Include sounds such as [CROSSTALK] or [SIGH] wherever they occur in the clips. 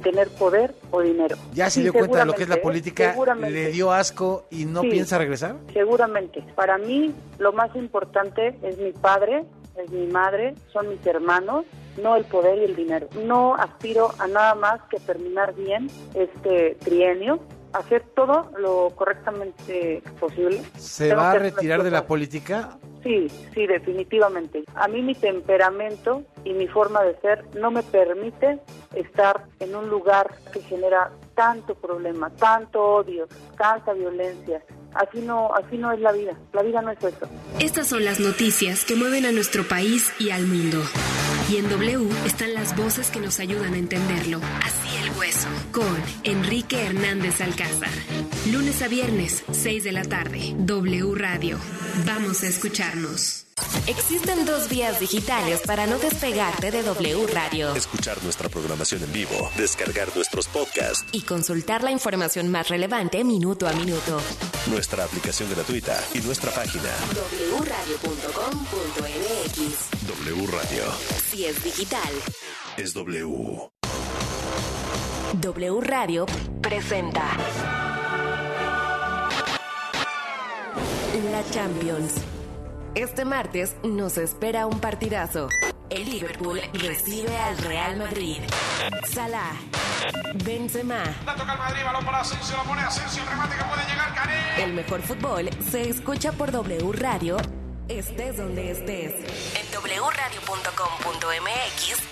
tener poder o dinero. Ya se dio cuenta de lo que es la política, le dio asco y no piensa regresar. Seguramente. Para mí lo más importante es mi padre, es mi madre, son mis hermanos, no el poder y el dinero. No aspiro a nada más que terminar bien este trienio hacer todo lo correctamente posible. ¿Se va a retirar de la política? Sí, sí, definitivamente. A mí mi temperamento y mi forma de ser no me permite estar en un lugar que genera tanto problema, tanto odio, tanta violencia. Así no, así no es la vida. La vida no es eso. Estas son las noticias que mueven a nuestro país y al mundo. Y en W están las voces que nos ayudan a entenderlo. Así el hueso. Con Enrique Hernández Alcázar. Lunes a viernes, 6 de la tarde. W Radio. Vamos a escucharnos. Existen dos vías digitales para no despegarte de W Radio. Escuchar nuestra programación en vivo, descargar nuestros podcasts y consultar la información más relevante minuto a minuto. Nuestra aplicación gratuita y nuestra página wradio.com.mx. W Radio. Si es digital, es W. W Radio presenta La Champions. Este martes nos espera un partidazo. El Liverpool recibe al Real Madrid. Salah, Benzema. La toca el Madrid, balón para Asensio, la pone Asensio, remate que puede llegar, Cané. El mejor fútbol se escucha por W Radio, estés donde estés. En wradio.com.mx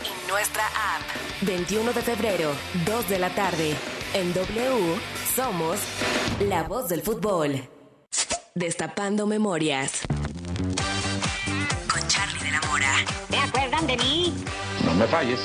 y nuestra app. 21 de febrero, 2 de la tarde. En W somos la voz del fútbol. Destapando memorias. Con Charlie de la Mora. ¿Te acuerdan de mí? No me falles.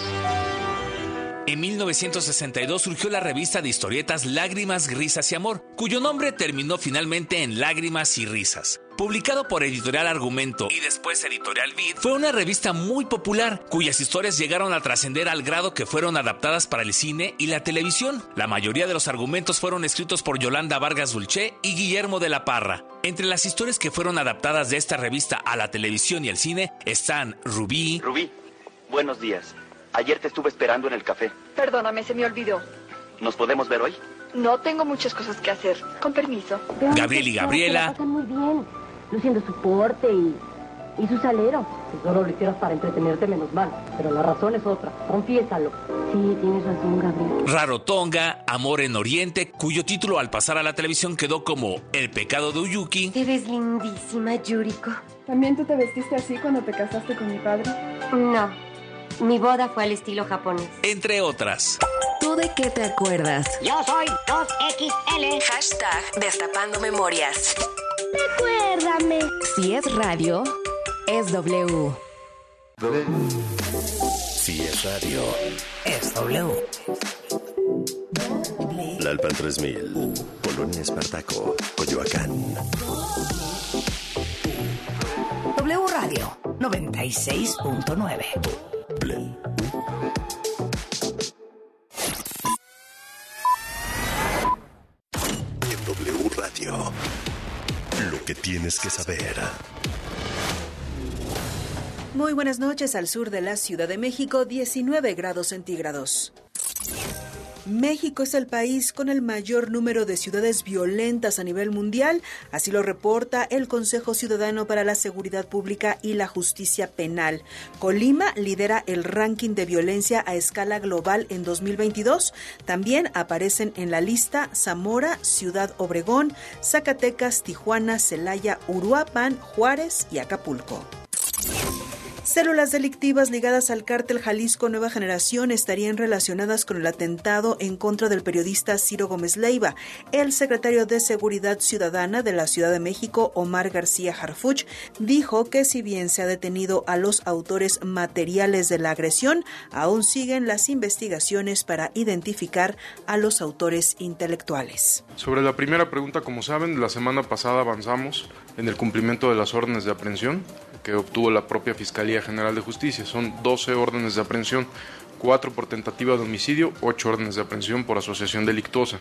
En 1962 surgió la revista de historietas Lágrimas, Risas y Amor, cuyo nombre terminó finalmente en Lágrimas y Risas. Publicado por Editorial Argumento y después Editorial Vid, fue una revista muy popular cuyas historias llegaron a trascender al grado que fueron adaptadas para el cine y la televisión. La mayoría de los argumentos fueron escritos por Yolanda Vargas Dulce y Guillermo de la Parra. Entre las historias que fueron adaptadas de esta revista a la televisión y el cine están Rubí. Rubí, buenos días. Ayer te estuve esperando en el café. Perdóname, se me olvidó. ¿Nos podemos ver hoy? No tengo muchas cosas que hacer. Con permiso. Gabriel y Gabriela. muy bien, luciendo su porte y, y su salero. Si solo lo hicieras para entretenerte, menos mal. Pero la razón es otra. Confiésalo. Sí, tienes razón, Gabriel. Rarotonga, Amor en Oriente, cuyo título al pasar a la televisión quedó como El pecado de Uyuki. Te ves lindísima, Yuriko. ¿También tú te vestiste así cuando te casaste con mi padre? No. Mi boda fue al estilo japonés. Entre otras. ¿Tú de qué te acuerdas? Yo soy 2XL. Hashtag Destapando Memorias. Recuérdame. Si es radio, es W. Si es radio, Es W. Lalpan 3000, Polonia Espartaco, Coyoacán. W Radio 96.9. En W Radio, lo que tienes que saber. Muy buenas noches al sur de la Ciudad de México, 19 grados centígrados. México es el país con el mayor número de ciudades violentas a nivel mundial, así lo reporta el Consejo Ciudadano para la Seguridad Pública y la Justicia Penal. Colima lidera el ranking de violencia a escala global en 2022. También aparecen en la lista Zamora, Ciudad Obregón, Zacatecas, Tijuana, Celaya, Uruapan, Juárez y Acapulco. Células delictivas ligadas al cártel Jalisco Nueva Generación estarían relacionadas con el atentado en contra del periodista Ciro Gómez Leiva. El secretario de Seguridad Ciudadana de la Ciudad de México, Omar García Harfuch, dijo que si bien se ha detenido a los autores materiales de la agresión, aún siguen las investigaciones para identificar a los autores intelectuales. Sobre la primera pregunta, como saben, la semana pasada avanzamos en el cumplimiento de las órdenes de aprehensión que obtuvo la propia Fiscalía General de Justicia. Son 12 órdenes de aprehensión, 4 por tentativa de homicidio, 8 órdenes de aprehensión por asociación delictuosa.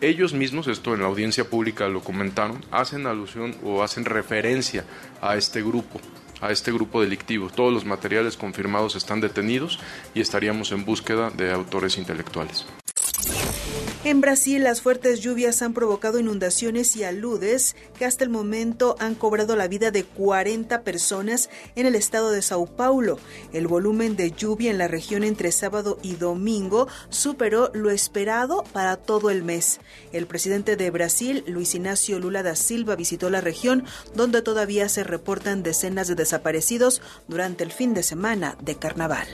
Ellos mismos, esto en la audiencia pública lo comentaron, hacen alusión o hacen referencia a este grupo a este grupo delictivo. Todos los materiales confirmados están detenidos y estaríamos en búsqueda de autores intelectuales. En Brasil, las fuertes lluvias han provocado inundaciones y aludes que hasta el momento han cobrado la vida de 40 personas en el estado de Sao Paulo. El volumen de lluvia en la región entre sábado y domingo superó lo esperado para todo el mes. El presidente de Brasil, Luis Ignacio Lula da Silva, visitó la región donde todavía se reportan decenas de desaparecidos durante el fin de semana de carnaval.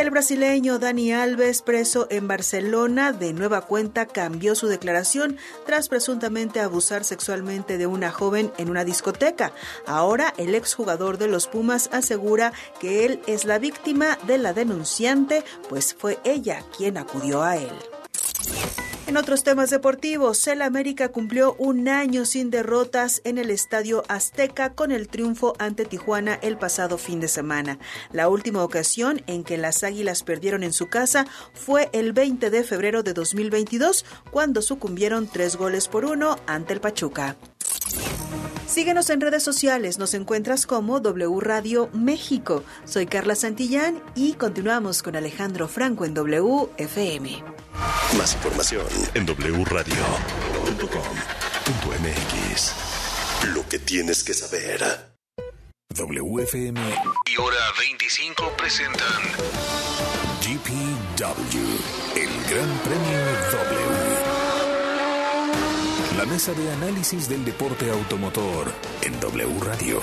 El brasileño Dani Alves, preso en Barcelona, de nueva cuenta cambió su declaración tras presuntamente abusar sexualmente de una joven en una discoteca. Ahora el exjugador de los Pumas asegura que él es la víctima de la denunciante, pues fue ella quien acudió a él. En otros temas deportivos, el América cumplió un año sin derrotas en el Estadio Azteca con el triunfo ante Tijuana el pasado fin de semana. La última ocasión en que las Águilas perdieron en su casa fue el 20 de febrero de 2022, cuando sucumbieron tres goles por uno ante el Pachuca. Síguenos en redes sociales, nos encuentras como W Radio México. Soy Carla Santillán y continuamos con Alejandro Franco en WFM. Más información en wradio.com.mx. Lo que tienes que saber. WFM y hora 25 presentan GPW, el Gran Premio W. La mesa de análisis del deporte automotor en W Radio.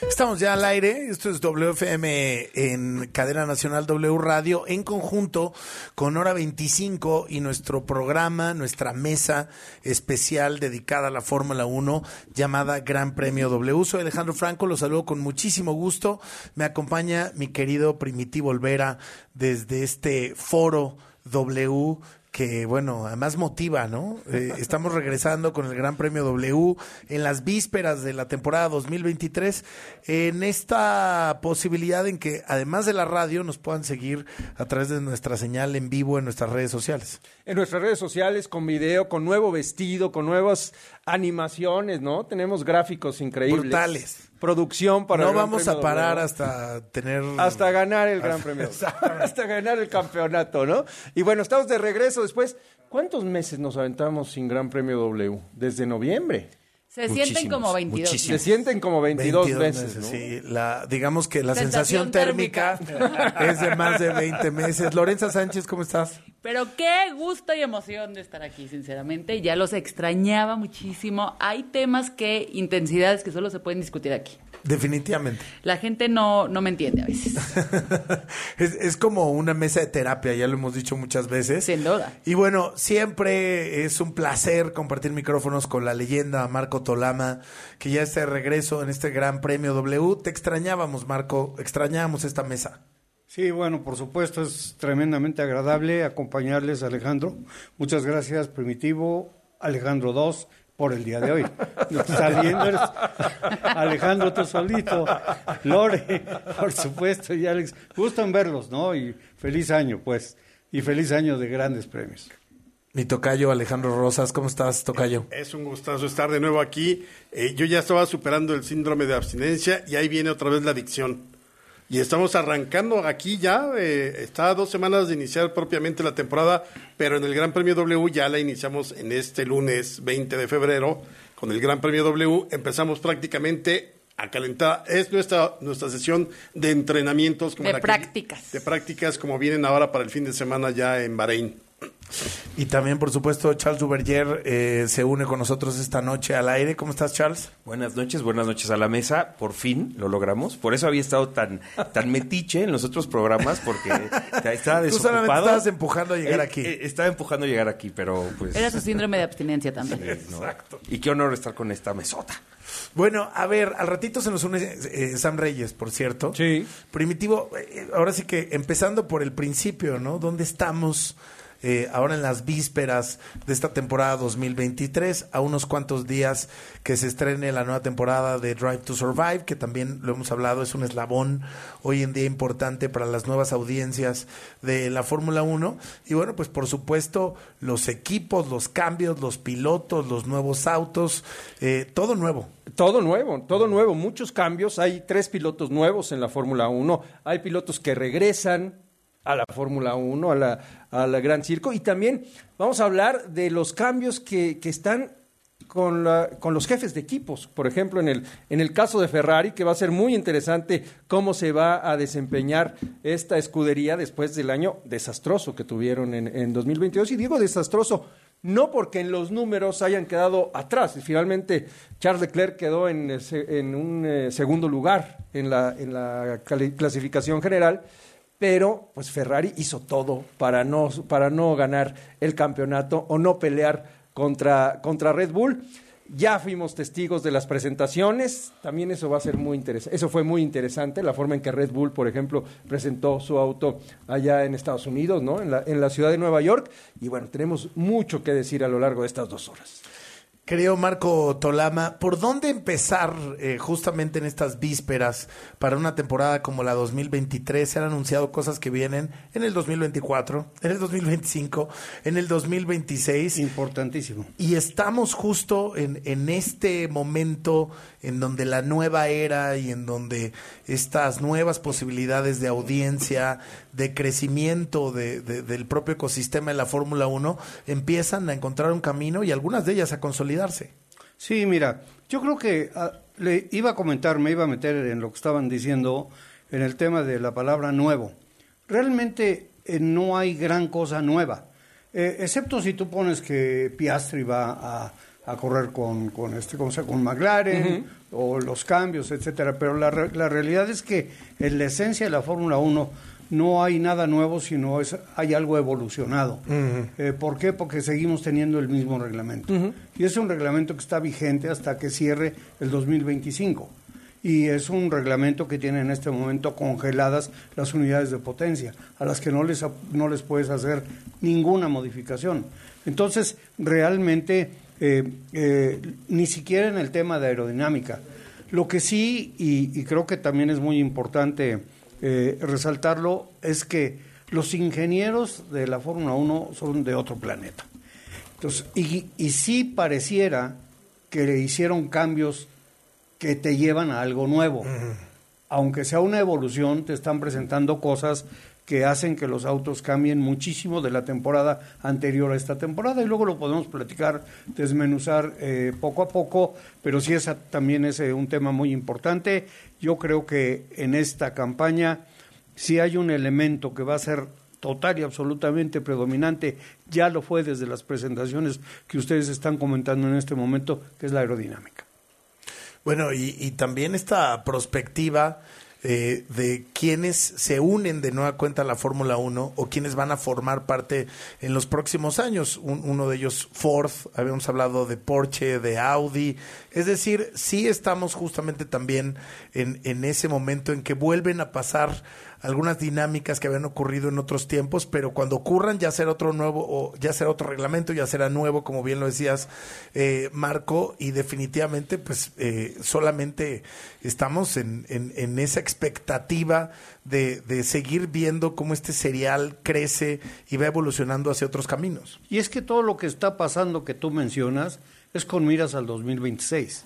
Estamos ya al aire, esto es WFM en cadena nacional W Radio en conjunto con Hora 25 y nuestro programa, nuestra mesa especial dedicada a la Fórmula 1 llamada Gran Premio W. Soy Alejandro Franco, los saludo con muchísimo gusto. Me acompaña mi querido Primitivo Olvera desde este foro W que bueno, además motiva, ¿no? Eh, [LAUGHS] estamos regresando con el Gran Premio W en las vísperas de la temporada 2023, en esta posibilidad en que además de la radio nos puedan seguir a través de nuestra señal en vivo en nuestras redes sociales. En nuestras redes sociales, con video, con nuevo vestido, con nuevas animaciones, ¿no? Tenemos gráficos increíbles. Brutales producción para no vamos a parar hasta tener hasta ganar el Gran Premio. [LAUGHS] Hasta ganar el campeonato no y bueno estamos de regreso después. Cuántos meses nos aventamos sin Gran Premio W desde noviembre se sienten como 22. Se sienten como 22, meses. Sí, la, digamos que la sensación, térmica, es de más de 20 meses. Lorenza Sánchez, ¿cómo estás? Pero qué gusto y emoción de estar aquí, sinceramente. Ya los extrañaba muchísimo. Hay temas que, intensidades que solo se pueden discutir aquí. Definitivamente. La gente no, no me entiende a veces. [LAUGHS] es, es, como una mesa de terapia, ya lo hemos dicho muchas veces. Sin duda. Y bueno, siempre es un placer compartir micrófonos con la leyenda Marco Tolama, que ya está de regreso en este Gran Premio W. Te extrañábamos, Marco, extrañábamos esta mesa. Sí, bueno, por supuesto, es tremendamente agradable acompañarles, Alejandro. Muchas gracias, Primitivo, Alejandro 2 por el día de hoy. Alejandro tú solito, Lore, por supuesto, y Alex. Gusto en verlos, ¿no? Y feliz año, pues. Y feliz año de grandes premios. Mi tocayo Alejandro Rosas, ¿cómo estás, tocayo? Es un gustazo estar de nuevo aquí. Eh, yo ya estaba superando el síndrome de abstinencia y ahí viene otra vez la adicción. Y estamos arrancando aquí ya, eh, está a dos semanas de iniciar propiamente la temporada, pero en el Gran Premio W ya la iniciamos en este lunes 20 de febrero. Con el Gran Premio W empezamos prácticamente a calentar. Es nuestra, nuestra sesión de entrenamientos. Como de prácticas. de prácticas como vienen ahora para el fin de semana ya en Bahrein. Y también, por supuesto, Charles Duverger eh, se une con nosotros esta noche al aire. ¿Cómo estás, Charles? Buenas noches, buenas noches a la mesa. Por fin lo logramos. Por eso había estado tan, tan metiche en los otros programas, porque estaba desocupado. Tú solamente estabas empujando a llegar eh, aquí. Eh, estaba empujando a llegar aquí, pero pues... Era su síndrome de abstinencia también. Exacto. Y qué honor estar con esta mesota. Bueno, a ver, al ratito se nos une Sam Reyes, por cierto. Sí. Primitivo, ahora sí que empezando por el principio, ¿no? ¿Dónde estamos? Eh, ahora en las vísperas de esta temporada 2023, a unos cuantos días que se estrene la nueva temporada de Drive to Survive, que también lo hemos hablado, es un eslabón hoy en día importante para las nuevas audiencias de la Fórmula 1. Y bueno, pues por supuesto, los equipos, los cambios, los pilotos, los nuevos autos, eh, todo nuevo. Todo nuevo, todo nuevo, muchos cambios. Hay tres pilotos nuevos en la Fórmula 1. Hay pilotos que regresan, a la Fórmula 1, a la, Gran Circo. Y también vamos a hablar de los cambios que, que están con, la, con los jefes de equipos. Por ejemplo, en el, en el caso de Ferrari, que va a ser muy interesante cómo se va a desempeñar esta escudería después del año desastroso que tuvieron en, en 2022. Y digo desastroso no porque en los números hayan quedado atrás. Finalmente, Charles Leclerc quedó en, en un eh, segundo lugar en la, en la clasificación general, pero pues Ferrari hizo todo para no, para no ganar el campeonato o no pelear contra, contra Red Bull. Ya fuimos testigos de las presentaciones, también eso va a ser muy interesante. Eso fue muy interesante, la forma en que Red Bull, por ejemplo, presentó su auto allá en Estados Unidos, ¿no? En la, en la ciudad de Nueva York. Y bueno, tenemos mucho que decir a lo largo de estas dos horas. Querido Marco Tolama, ¿por dónde empezar eh, justamente en estas vísperas para una temporada como la 2023? Se han anunciado cosas que vienen en el 2024, en el 2025, en el 2026. Importantísimo. Y estamos justo en, en este momento en donde la nueva era y en donde estas nuevas posibilidades de audiencia, de crecimiento de, de, del propio ecosistema de la Fórmula 1 empiezan a encontrar un camino y algunas de ellas a consolidarse. Sí, mira, yo creo que uh, le iba a comentar, me iba a meter en lo que estaban diciendo en el tema de la palabra nuevo. Realmente eh, no hay gran cosa nueva, eh, excepto si tú pones que Piastri va a a correr con, con este con, con McLaren uh -huh. o los cambios, etcétera. Pero la, la realidad es que en la esencia de la Fórmula 1 no hay nada nuevo, sino es, hay algo evolucionado. Uh -huh. eh, ¿Por qué? Porque seguimos teniendo el mismo reglamento. Uh -huh. Y es un reglamento que está vigente hasta que cierre el 2025. Y es un reglamento que tiene en este momento congeladas las unidades de potencia, a las que no les, no les puedes hacer ninguna modificación. Entonces, realmente eh, eh, ni siquiera en el tema de aerodinámica. Lo que sí, y, y creo que también es muy importante eh, resaltarlo, es que los ingenieros de la Fórmula 1 son de otro planeta. Entonces, y, y sí pareciera que le hicieron cambios que te llevan a algo nuevo. Aunque sea una evolución, te están presentando cosas que hacen que los autos cambien muchísimo de la temporada anterior a esta temporada y luego lo podemos platicar, desmenuzar eh, poco a poco, pero sí esa también es eh, un tema muy importante. Yo creo que en esta campaña sí hay un elemento que va a ser total y absolutamente predominante, ya lo fue desde las presentaciones que ustedes están comentando en este momento, que es la aerodinámica. Bueno, y, y también esta perspectiva eh, de quienes se unen de nueva cuenta a la Fórmula 1 o quienes van a formar parte en los próximos años. Un, uno de ellos, Ford, habíamos hablado de Porsche, de Audi. Es decir, sí estamos justamente también en, en ese momento en que vuelven a pasar algunas dinámicas que habían ocurrido en otros tiempos, pero cuando ocurran ya será otro nuevo, o ya será otro reglamento, ya será nuevo, como bien lo decías, eh, Marco, y definitivamente, pues eh, solamente estamos en, en, esa expectativa de, de, seguir viendo cómo este serial crece y va evolucionando hacia otros caminos. Y es que todo lo que está pasando que tú mencionas es con miras al 2026,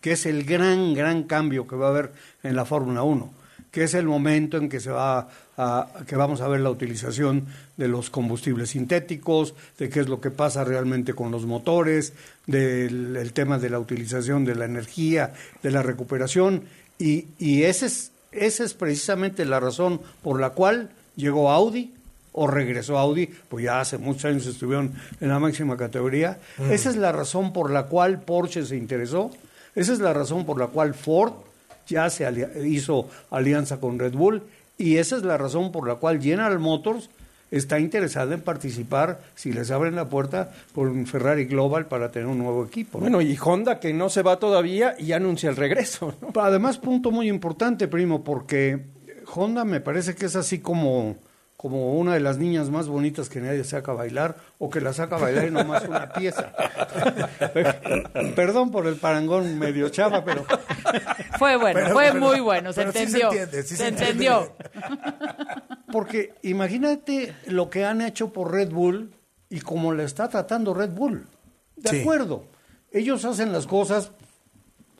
que es el gran, gran cambio que va a haber en la Fórmula 1 que es el momento en que se va a, que vamos a ver la utilización de los combustibles sintéticos, de qué es lo que pasa realmente con los motores, del el tema de la utilización de la energía, de la recuperación, y, y ese es, esa es precisamente la razón por la cual llegó Audi o regresó Audi, pues ya hace muchos años estuvieron en la máxima categoría. Mm. Esa es la razón por la cual Porsche se interesó, esa es la razón por la cual Ford ya se hizo alianza con Red Bull y esa es la razón por la cual General Motors está interesada en participar, si les abren la puerta, por un Ferrari Global para tener un nuevo equipo. ¿no? Bueno, y Honda que no se va todavía y anuncia el regreso. ¿no? Además, punto muy importante, primo, porque Honda me parece que es así como como una de las niñas más bonitas que nadie saca a bailar o que la saca a bailar y nomás una pieza. [LAUGHS] Perdón por el parangón medio chava, pero... [LAUGHS] Fue bueno, pero, fue pero, muy bueno, se entendió. Sí se, entiende, sí se, se entendió. Porque imagínate lo que han hecho por Red Bull y cómo le está tratando Red Bull. De sí. acuerdo, ellos hacen las cosas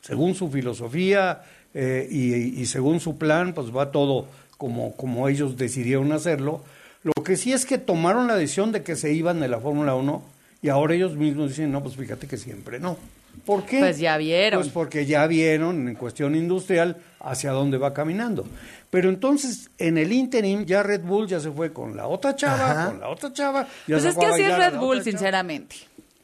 según su filosofía eh, y, y según su plan, pues va todo como, como ellos decidieron hacerlo, Lo que sí es que tomaron la decisión de que se iban de la Fórmula 1 y ahora ellos mismos dicen, no, pues fíjate que siempre no. ¿Por qué? Pues ya vieron. Pues porque ya vieron en cuestión industrial hacia dónde va caminando. Pero entonces, en el interim, ya Red Bull ya se fue con la otra chava, Ajá. con la otra chava. ya Pues se es fue que así es Red Bull, chava.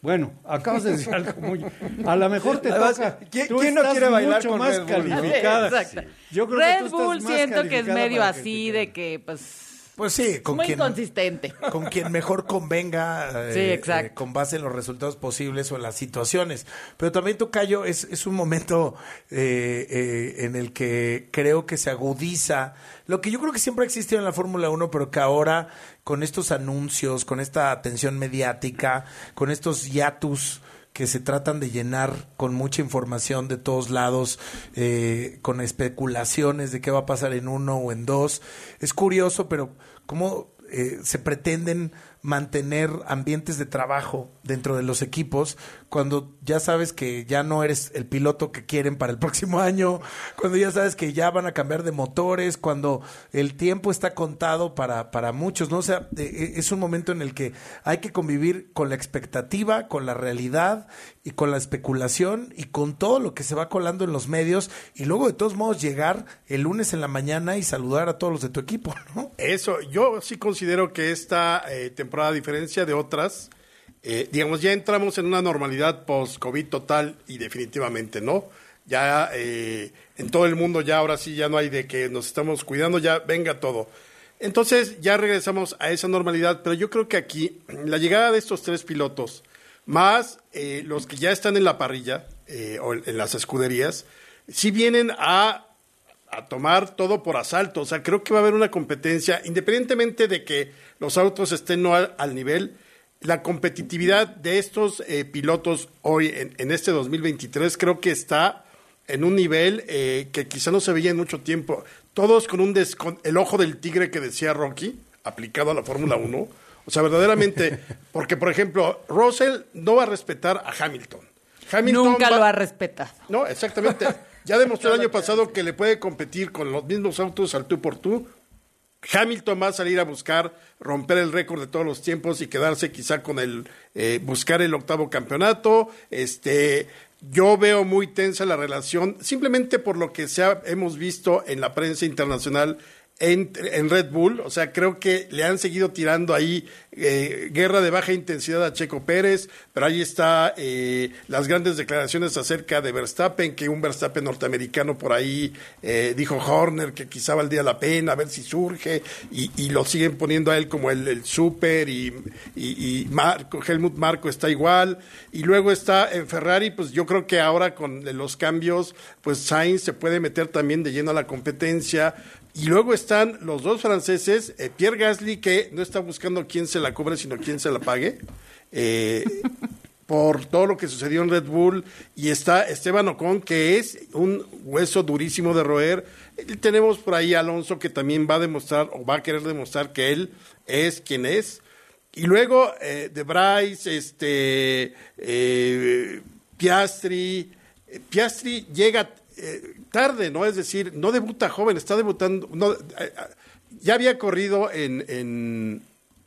Bueno, acabas de decir algo muy... A lo mejor te Además, toca... ¿quién- tú quién no quiere bailar mucho con más Red Bull, no? calificada. Exacto. Yo creo que tú Red estás Bull más siento que es medio que así de que, pues, Pues sí, con muy quien, inconsistente. con quien mejor convenga, eh, Sí, exacto. eh, con base en los resultados posibles o en las situaciones. Pero también, Tocayo, es, es un momento eh, eh, en el que creo que se agudiza lo que yo creo que siempre ha existido en la Fórmula 1, pero que ahora con estos anuncios, con esta atención mediática, con estos hiatus que se tratan de llenar con mucha información de todos lados, eh, con especulaciones de qué va a pasar en uno o en dos. Es curioso, pero cómo eh, se pretenden mantener ambientes de trabajo dentro de los equipos cuando ya sabes que ya no eres el piloto que quieren para el [LAUGHS] próximo año, cuando ya sabes que ya van a cambiar de motores, cuando el tiempo está contado para, para muchos, ¿no? O sea, eh, es un momento en el que hay que convivir con la expectativa, con la realidad y con la especulación y con todo lo que se va colando en los medios y luego de todos modos llegar el lunes en la mañana y saludar a todos los de tu equipo, ¿no? Eso, yo sí considero que esta eh, temporada, a diferencia de otras, eh, digamos, ya entramos en una normalidad post-COVID total y definitivamente, ¿no? Ya eh, en todo el mundo ya ahora sí ya no hay de que nos estamos cuidando, ya venga todo. Entonces ya regresamos a esa normalidad, pero yo creo que aquí la llegada de estos tres pilotos, más eh, los que ya están en la parrilla o en las escuderías, sí vienen a a tomar todo por asalto. O sea, creo que va a haber una competencia, independientemente de que los autos estén no al, al nivel, la competitividad de estos eh, pilotos hoy en, en, este 2023 creo que está en un nivel eh, que quizá no se veía en mucho tiempo. Todos con un des, con el ojo del tigre que decía Rocky, aplicado a la Fórmula 1. O sea, verdaderamente, [LAUGHS] porque por ejemplo, Russell no va a respetar a Hamilton. Hamilton Nunca va- lo ha respetado. no, exactamente. Ya demostró el año pasado que le puede competir con los mismos autos al tú por tú. Hamilton va a salir a buscar romper el récord de todos los tiempos y quedarse quizá con el eh, buscar el octavo campeonato. Este, yo veo muy tensa la relación simplemente por lo que se hemos visto en la prensa internacional en, Red Bull. O sea, creo que le han seguido tirando ahí eh, guerra de baja intensidad a Checo Pérez, pero ahí está eh, las grandes declaraciones acerca de Verstappen, que un Verstappen norteamericano por ahí eh, dijo Horner que quizá valdría la pena, a ver si surge, y, y lo siguen poniendo a él como el, el súper, y, y, y Marco, Helmut Marco está igual, y luego está en Ferrari, pues yo creo que ahora con los cambios, pues Sainz se puede meter también de lleno a la competencia, y luego están los dos franceses, eh, Pierre Gasly, que no está buscando quién se la cobre, sino quién se la pague, eh, por todo lo que sucedió en Red Bull, y está Esteban Ocon, que es un hueso durísimo de roer. Y tenemos por ahí Alonso, que también va a demostrar, o va a querer demostrar que él es quien es. Y luego eh, de Bryce, este, eh, Piastri, Piastri llega eh, tarde, ¿no? Es decir, no debuta joven, está debutando, no, eh, eh, ya había corrido en, en,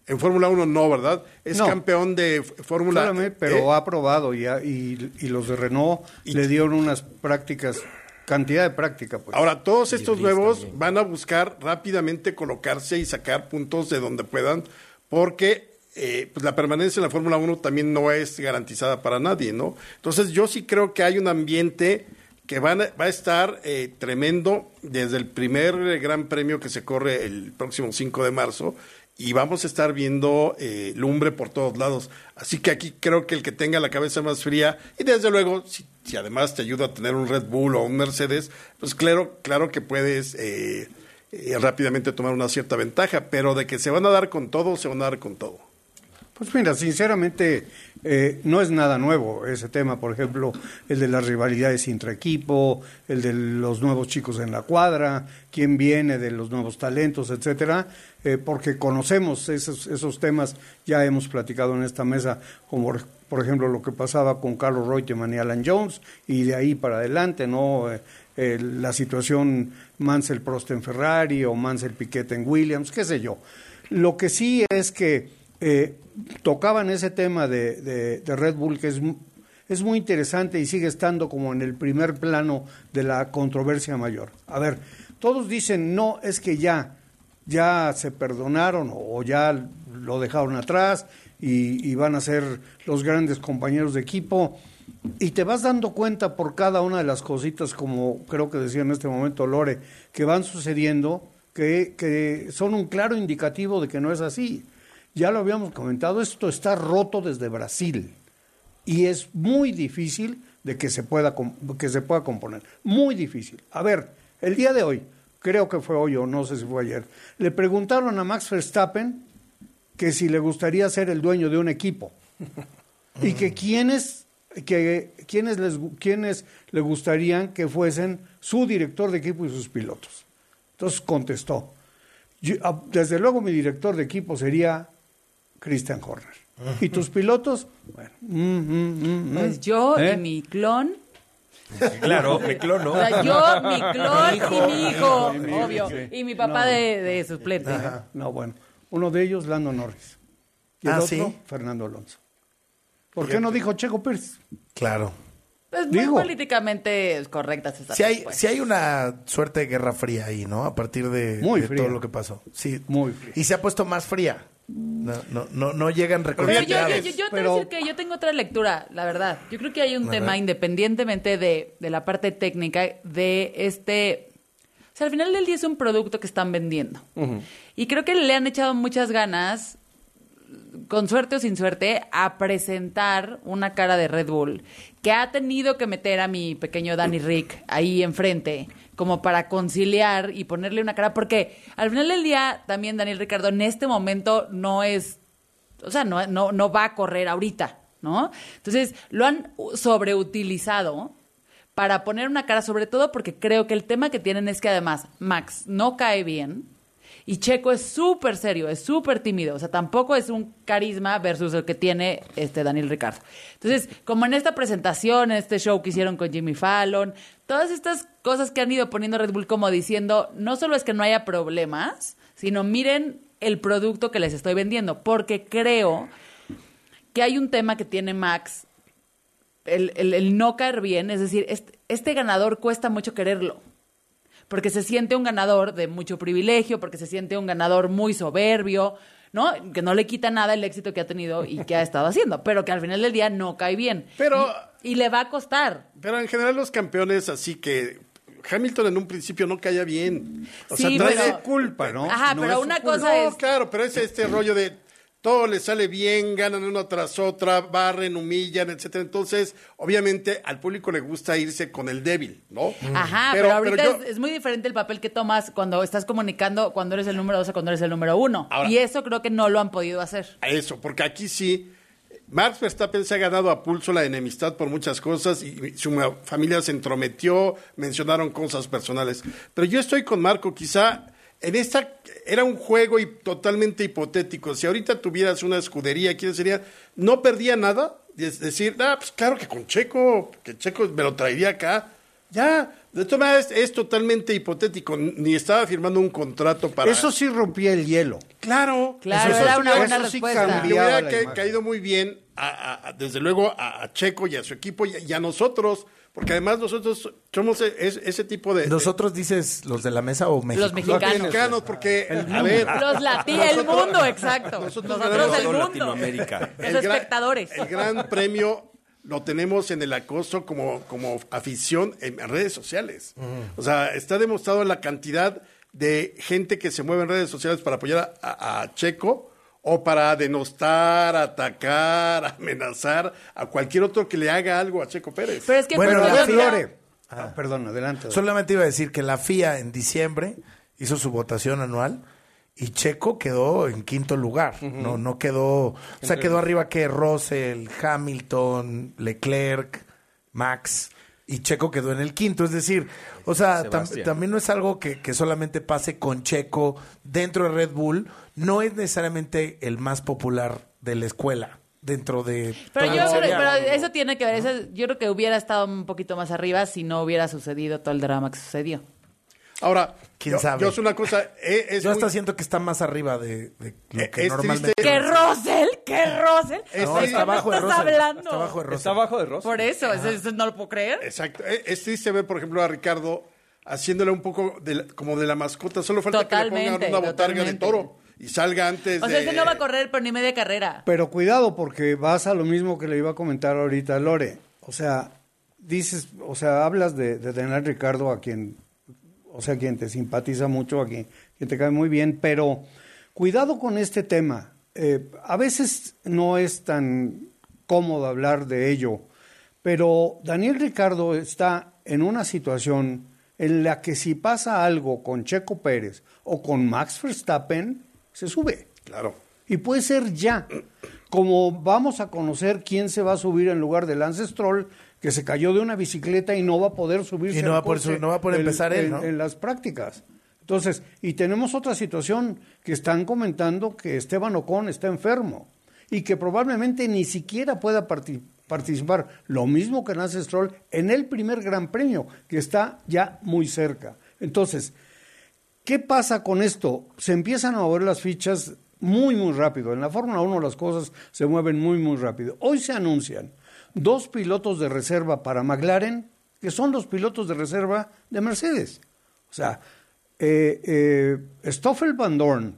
en Fórmula 1, no, ¿verdad? Es No. campeón de Fórmula Solamente, pero ¿eh? ha probado y, ha- y, y los de Renault le dieron unas prácticas, cantidad de práctica. Pues. Ahora, todos estos nuevos van a buscar rápidamente colocarse y sacar puntos de donde puedan, porque eh, pues la permanencia en la Fórmula 1 también no es garantizada para nadie, ¿no? Entonces, yo sí creo que hay un ambiente que van a- va a estar eh, tremendo desde el primer eh, gran premio que se corre el próximo 5 de marzo y vamos a estar viendo eh, lumbre por todos lados. Así que aquí creo que el que tenga la cabeza más fría y desde luego, si, si además te ayuda a tener un Red Bull o un Mercedes, pues claro, claro que puedes eh, eh, rápidamente tomar una cierta ventaja, pero de que se van a dar con todo, se van a dar con todo. Pues mira, sinceramente eh, no es nada nuevo ese tema, por ejemplo, el de las rivalidades intra-equipo, el de los nuevos chicos en la cuadra, quién viene de los nuevos talentos, etcétera, eh, porque conocemos esos, esos temas, ya hemos platicado en esta mesa, como por- por ejemplo lo que pasaba con Carlos Reutemann y Alan Jones, y de ahí para adelante, ¿no? Eh, eh, la situación Mansell Prost en Ferrari o Mansell Piquet en Williams, qué sé yo. Lo que sí es que eh, tocaban ese tema de, Red Bull, que es, es muy interesante y sigue estando como en el primer plano de la controversia mayor. A ver, todos dicen, no, es que ya, ya se perdonaron o ya lo dejaron atrás y, y van a ser los grandes compañeros de equipo. Y te vas dando cuenta por cada una de las cositas, como creo que decía en este momento Lore, que van sucediendo, que, que son un claro indicativo de que no es así. Ya lo habíamos comentado, esto está roto desde Brasil y es muy difícil de que se pueda que se pueda componer, muy difícil. A ver, el día de hoy, creo que fue hoy o no sé si fue ayer, le preguntaron a Max Verstappen que si le gustaría ser el dueño de un equipo y que quiénes que quiénes les quiénes le gustarían que fuesen su director de equipo y sus pilotos. Entonces contestó, "Yo- ah, desde luego mi director de equipo sería Christian Horner. ¿Y tus pilotos? Bueno, mm, mm, mm, mm. Pues yo ¿Eh? y mi clon. Claro, me clono. O sea, yo, mi clon Mi hijo. y mi hijo, mi obvio. sí. Y mi papá No. de, de suplente. Ajá. No, bueno. Uno de ellos, Lando Norris. Y el Ah, otro, ¿sí? Fernando Alonso. ¿Por qué no dijo Checo Pérez? Claro. Pues muy Digo. políticamente correctas esas Si hay, respuestas. si hay una suerte de guerra fría ahí, ¿no? A partir de, Muy de fría. todo lo que pasó. Sí. Muy fría. Y se ha puesto más fría. No, no, no, no llegan Pero yo, yo, reconciliados. yo- yo te voy a Pero- decir que yo tengo otra lectura, la verdad. Yo creo que hay un tema, independientemente de, de la parte técnica, de este... O sea, al final del día es un producto que están vendiendo. Y creo que le han echado muchas ganas, con suerte o sin suerte, a presentar una cara de Red Bull que ha tenido que meter a mi pequeño Danny Rick ahí enfrente como para conciliar y ponerle una cara, porque al final del día también Daniel Ricardo en este momento no es, o sea, no, no, no va a correr ahorita, ¿no? Entonces lo han sobreutilizado para poner una cara, sobre todo porque creo que el tema que tienen es que además Max no cae bien y Checo es súper serio, es súper tímido, o sea, tampoco es un carisma versus el que tiene este Daniel Ricardo. Entonces, como en esta presentación, en este show que hicieron con Jimmy Fallon, todas estas cosas que han ido poniendo Red Bull como diciendo, no solo es que no haya problemas, sino miren el producto que les estoy vendiendo, porque creo que hay un tema que tiene Max, el, el- no caer bien, es decir, este, este ganador cuesta mucho quererlo, porque se siente un ganador de mucho privilegio, porque se siente un ganador muy soberbio, ¿no? Que no le quita nada el éxito que ha tenido y que ha estado haciendo, pero que al final del día no cae bien. Pero- Y, y le va a costar. Pero en general los campeones, así que Hamilton en un principio no caía bien. O Sí, trae pero- culpa, ¿no? Ajá, No pero una culpa. cosa No, es- claro, pero es este rollo de todo le sale bien, ganan una tras otra, barren, humillan, etcétera. Entonces, obviamente, al público le gusta irse con el débil, ¿no? Ajá, pero, ahorita yo- es, es muy diferente el papel que tomas cuando estás comunicando cuando eres el número dos o cuando eres el número uno. Ahora- y eso creo que no lo han podido hacer. eso, porque aquí sí, Max Verstappen se ha ganado a pulso la enemistad por muchas cosas y su familia se entrometió, mencionaron cosas personales. Pero yo estoy con Marco, quizá en esta era un juego y totalmente hipotético. Si ahorita tuvieras una escudería, ¿quién sería? No perdía nada. Es decir, ah, pues claro que con Checo, que Checo me lo traería acá. Ya, de todas maneras es totalmente hipotético. Ni estaba firmando un contrato para. Eso sí rompía el hielo. Claro, Claro, Eso era sí- una eso buena sí respuesta. Le cambiaba hubiera la ca- imagen. caído muy bien, a- a- a- desde luego, a, a Checo y a su equipo y, y a nosotros, porque además nosotros somos e- es- ese tipo de... ¿Nosotros dices los de la mesa o México? Los mexicanos. de mexicanos, porque, a ver... Los latinos, el mundo, exacto. nosotros Nosotros, el mundo. Latinoamérica. Los gran- espectadores. El gran premio lo tenemos en el acoso como, como afición en redes sociales. O sea, está demostrado la cantidad de gente que se mueve en redes sociales para apoyar a, a- a Checo o para denostar, atacar, [LAUGHS] amenazar a cualquier otro que le haga algo a Checo Pérez. Pero es que Bueno, la Flore. Ah, perdón, adelante. Solamente iba a decir que la FIA en diciembre hizo su votación anual y Checo quedó en quinto lugar. No, no quedó, o sea, quedó arriba que Russell, Hamilton, Leclerc, Max y Checo quedó en el quinto. Es decir, o sea, tam- también no es algo que, que solamente pase con Checo dentro de Red Bull. No es necesariamente el más popular de la escuela dentro de. Pero todo yo el pero eso tiene que ver, eso- yo creo que hubiera estado un poquito más arriba si no hubiera sucedido todo el drama que sucedió. Ahora, ¿Quién yo, sabe? yo es una cosa, eh, es Yo hasta muy- siento que está más arriba de, de lo Eh, que es normalmente. triste. ¿Qué Russell? ¿Qué Russell? [LAUGHS] No, ¿De qué está abajo de estás Russell. hablando? Está abajo de Russell. Está abajo de Ross. Por eso, eso- eso no lo puedo creer. Exacto. Eh, Es triste ver, por ejemplo, a Ricardo haciéndole un poco de la- como de la mascota. Solo falta que le pongan una botarga de totalmente. toro y salga antes O sea, de... ese no va a correr por ni media carrera. Pero cuidado, porque vas a lo mismo que le iba a comentar ahorita a Lore. O sea, dices, o sea, hablas de, de Daniel Ricardo, a quien, o sea, quien te simpatiza mucho, a quien, quien te cae muy bien, pero cuidado con este tema. Eh, a veces no es tan cómodo hablar de ello, pero Daniel Ricardo está en una situación en la que si pasa algo con Checo Pérez o con Max Verstappen, se sube. Claro. Y puede ser ya. Como vamos a conocer quién se va a subir en lugar de Lance Stroll, que se cayó de una bicicleta y no va a poder subirse Y no va no va a poder en- empezar él, en- ¿no? en las prácticas. Entonces, y tenemos otra situación que están comentando que Esteban Ocon está enfermo y que probablemente ni siquiera pueda parti- participar, lo mismo que Lance Stroll, en el primer Gran Premio, que está ya muy cerca. Entonces, ¿Qué pasa con esto? Se empiezan a mover las fichas muy, muy rápido. En la Fórmula 1 las cosas se mueven muy, muy rápido. Hoy se anuncian dos pilotos de reserva para McLaren, que son los pilotos de reserva de Mercedes. O sea, eh, eh, Stoffel Van Dorn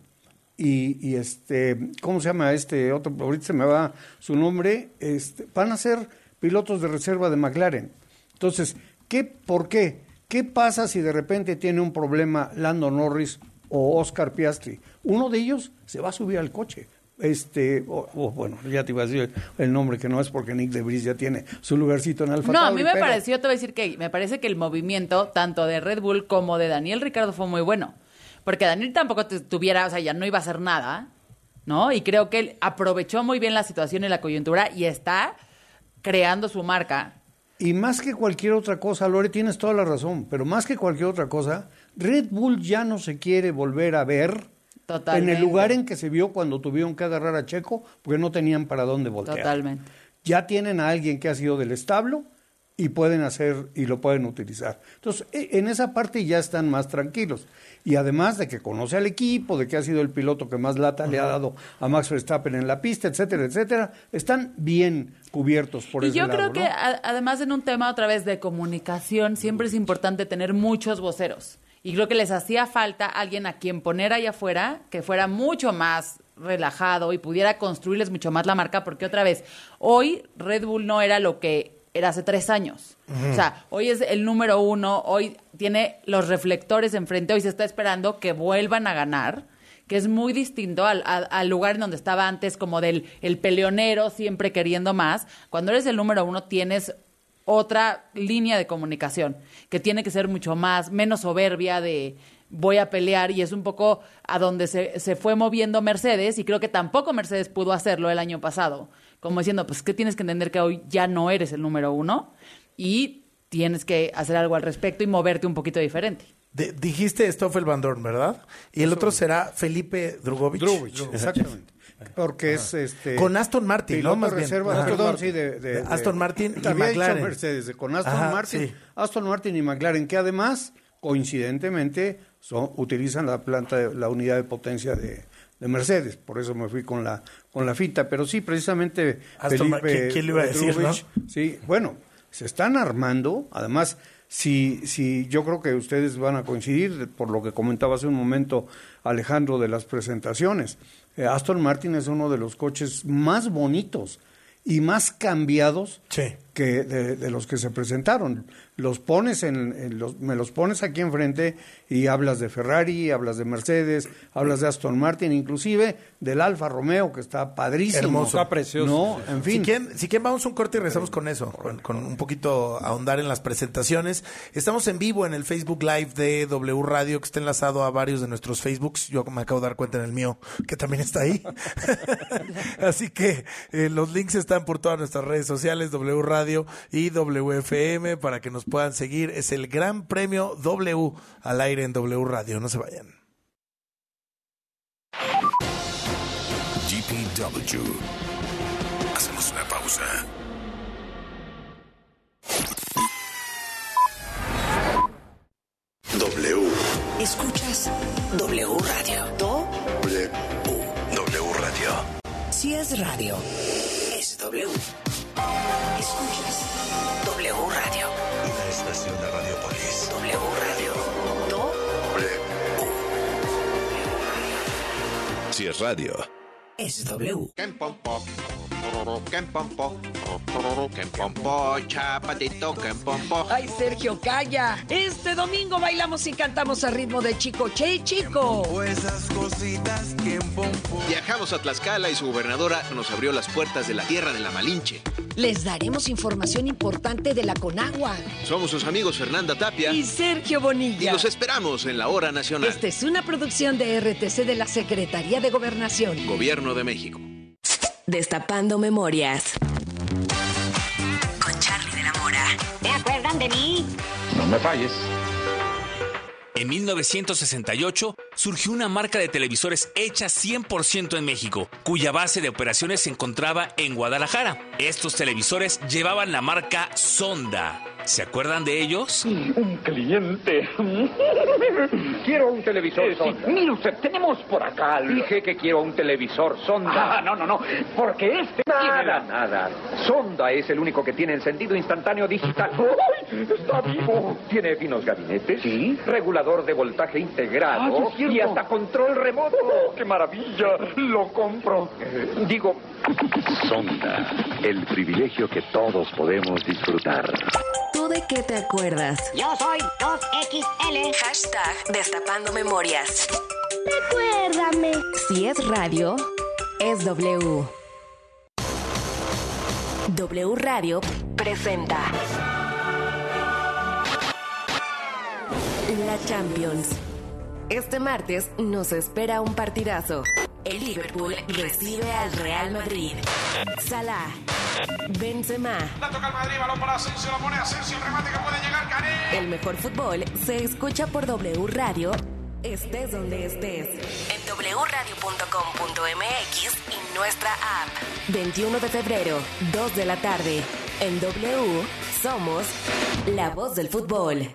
y, y este, ¿cómo se llama este otro? Ahorita se me va su nombre. Este, van a ser pilotos de reserva de McLaren. Entonces, ¿qué, ¿por qué? ¿Qué pasa si de repente tiene un problema Lando Norris o Oscar Piastri? Uno de ellos se va a subir al coche. Este, o- o, bueno, ya te iba a decir el nombre que no es porque Nick DeVries ya tiene su lugarcito en Alfa No, a mí me pero- pareció, te voy a decir que me parece que el movimiento tanto de Red Bull como de Daniel Ricardo fue muy bueno. Porque Daniel tampoco te- tuviera, o sea, ya no iba a hacer nada, ¿no? Y creo que él aprovechó muy bien la situación y la coyuntura y está creando su marca. Y más que cualquier otra cosa, Lore, tienes toda la razón, pero más que cualquier otra cosa, Red Bull ya no se quiere volver a ver Totalmente. en el lugar en que se vio cuando tuvieron que agarrar a Checo, porque no tenían para dónde voltear. Totalmente. Ya tienen a alguien que ha sido del establo y pueden hacer y lo pueden utilizar. Entonces, e- en esa parte ya están más tranquilos. Y además de que conoce al equipo, de que ha sido el piloto que más lata le ha dado a Max Verstappen en la pista, etcétera, etcétera, están bien cubiertos por y ese yo lado, creo ¿no? que a- además en un tema otra vez de comunicación siempre es importante tener muchos voceros. Y creo que les hacía falta alguien a quien poner ahí afuera que fuera mucho más relajado y pudiera construirles mucho más la marca, porque otra vez, hoy Red Bull no era lo que era hace tres años. O sea, hoy es el número uno, hoy tiene los reflectores enfrente, hoy se está esperando que vuelvan a ganar, que es muy distinto al, al- al lugar en donde estaba antes, como del el peleonero, siempre queriendo más. Cuando eres el número uno, tienes otra línea de comunicación que tiene que ser mucho más, menos soberbia de voy a pelear y es un poco a donde se, se fue moviendo Mercedes y creo que tampoco Mercedes pudo hacerlo el año pasado, como diciendo, pues que tienes que entender que hoy ya no eres el número uno y tienes que hacer algo al respecto y moverte un poquito diferente. De- dijiste Stoffel Van Dorn, ¿verdad? Y el otro será Felipe Drugovich. Drugovich, exactamente. Porque es este. Con Aston Martin, ¿no? Más bien. reserva, Ajá. perdón, sí, de, de- de- Aston Martin y McLaren. Mercedes, de- con Aston Ajá, Martin, sí. Aston Martin y McLaren, que además, coincidentemente, son, utilizan la planta, de- la unidad de potencia de, de Mercedes. Por eso me fui con la con la finta. Pero sí, precisamente. Aston Ma- ¿quién- quién le iba a decir, Drugovich, Sí, bueno, se están armando. Además, si, si yo creo que ustedes van a coincidir, por lo que comentaba hace un momento Alejandro de las presentaciones. Eh, Aston Martin es uno de los coches más bonitos y más cambiados que de, de los que se presentaron. Los pones en, en los, me los pones aquí enfrente y hablas de Ferrari, hablas de Mercedes, hablas de Aston Martin, inclusive del Alfa Romeo que está padrísimo, Hermoso. Está precioso. No, en fin. Si quieren, si quieren, vamos a un corte y regresamos con eso, con, con un poquito ahondar en las presentaciones. Estamos en vivo en el Facebook Live de W Radio, que está enlazado a varios de nuestros Facebooks. Yo me acabo de dar cuenta en el mío, que también está ahí. [LAUGHS] Así que eh, los links están por todas nuestras redes sociales, W Radio y WFM, para que nos puedan seguir. Es el Gran Premio W al aire en W Radio. No se vayan. GPW. Hacemos una pausa. W. Escuchas W Radio. W. W Radio. Si es radio, es W. Escuchas W Radio. Una estación de Radiopolis. W Radio. Do. Si es radio, Es W. Ay, Sergio, calla. Este domingo bailamos y cantamos a ritmo de Chico Che Chico. Viajamos a Tlaxcala y su gobernadora nos abrió las puertas de la tierra de la Malinche. Les daremos información importante de la Conagua. Somos sus amigos Fernanda Tapia Y Sergio Bonilla. y los esperamos en la hora nacional. Esta es una producción de RTC de la Secretaría de Gobernación. Gobierno de México. Destapando memorias. Con Charlie de la Mora. ¿Te acuerdan de mí? No me falles. En 1968 surgió una marca de televisores hecha 100% en México, cuya base de operaciones se encontraba en Guadalajara. Estos televisores llevaban la marca Sonda. ¿Se acuerdan de ellos? Un cliente. [LAUGHS] quiero un televisor sonda. Mire usted, tenemos por acá. Dije que quiero un televisor sonda. Ah, no, no, no. Porque este nada, nada. Sonda es el único que tiene encendido instantáneo digital. [LAUGHS] ¡Ay! Está vivo. Tiene finos gabinetes. Sí. Regulador de voltaje integrado. Ah, sí y hasta control remoto. ¡Qué maravilla! Lo compro. Eh, digo, Sonda, el privilegio que todos podemos disfrutar. ¿Tú de qué te acuerdas? Yo soy 2XL. Hashtag Destapando Memorias. Recuérdame. Si es radio, es W. W Radio presenta La Champions. Este martes nos espera un partidazo. El Liverpool recibe al Real Madrid. Salah, Benzema, La toca el Madrid, balón para Asensio, la pone Asensio, el remate que puede llegar, Cané. el mejor fútbol se escucha por W Radio, estés donde estés. En wradio.com.mx y nuestra app. 21 de febrero, 2 de la tarde. En W somos la voz del fútbol.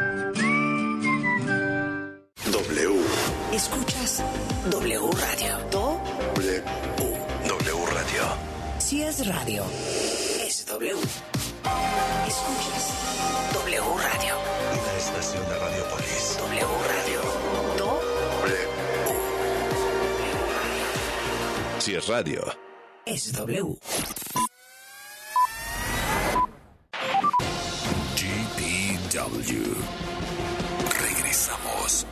W. Escuchas W Radio. Do. W. W Radio. Si es radio, es W. Escuchas W Radio. Una estación de Radiopolis. W Radio. Do. Si es radio, Es W. GPW. Regresamos.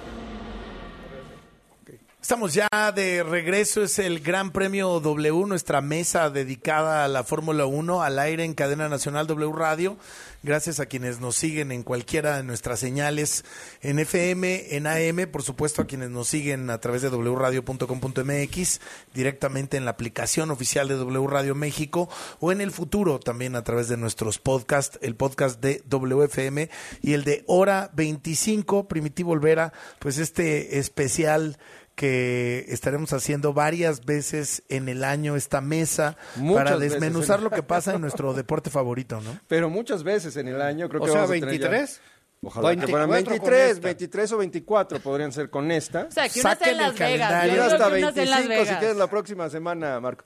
Estamos ya de regreso, es el Gran Premio W, nuestra mesa dedicada a la Fórmula 1 al aire en cadena nacional W Radio. Gracias a quienes nos siguen en cualquiera de nuestras señales en FM, en AM, por supuesto a quienes nos siguen a través de wradio.com.mx, directamente en la aplicación oficial de W Radio México o en el futuro también a través de nuestros podcasts, el podcast de WFM y el de Hora 25, Primitivo Olvera, pues este especial que estaremos haciendo varias veces en el año esta mesa Muchas para desmenuzar en- lo que pasa en nuestro deporte favorito, ¿no? [LAUGHS] Pero muchas veces en el año, creo O que sea, vamos a tener ya- 23. Ojalá que 24 fueran con 23, esta. 23 o 24 podrían ser con esta. O sea, que una sea en Las Vegas. Yo hasta que una sea en Las 25 si quieres la próxima semana, Marco.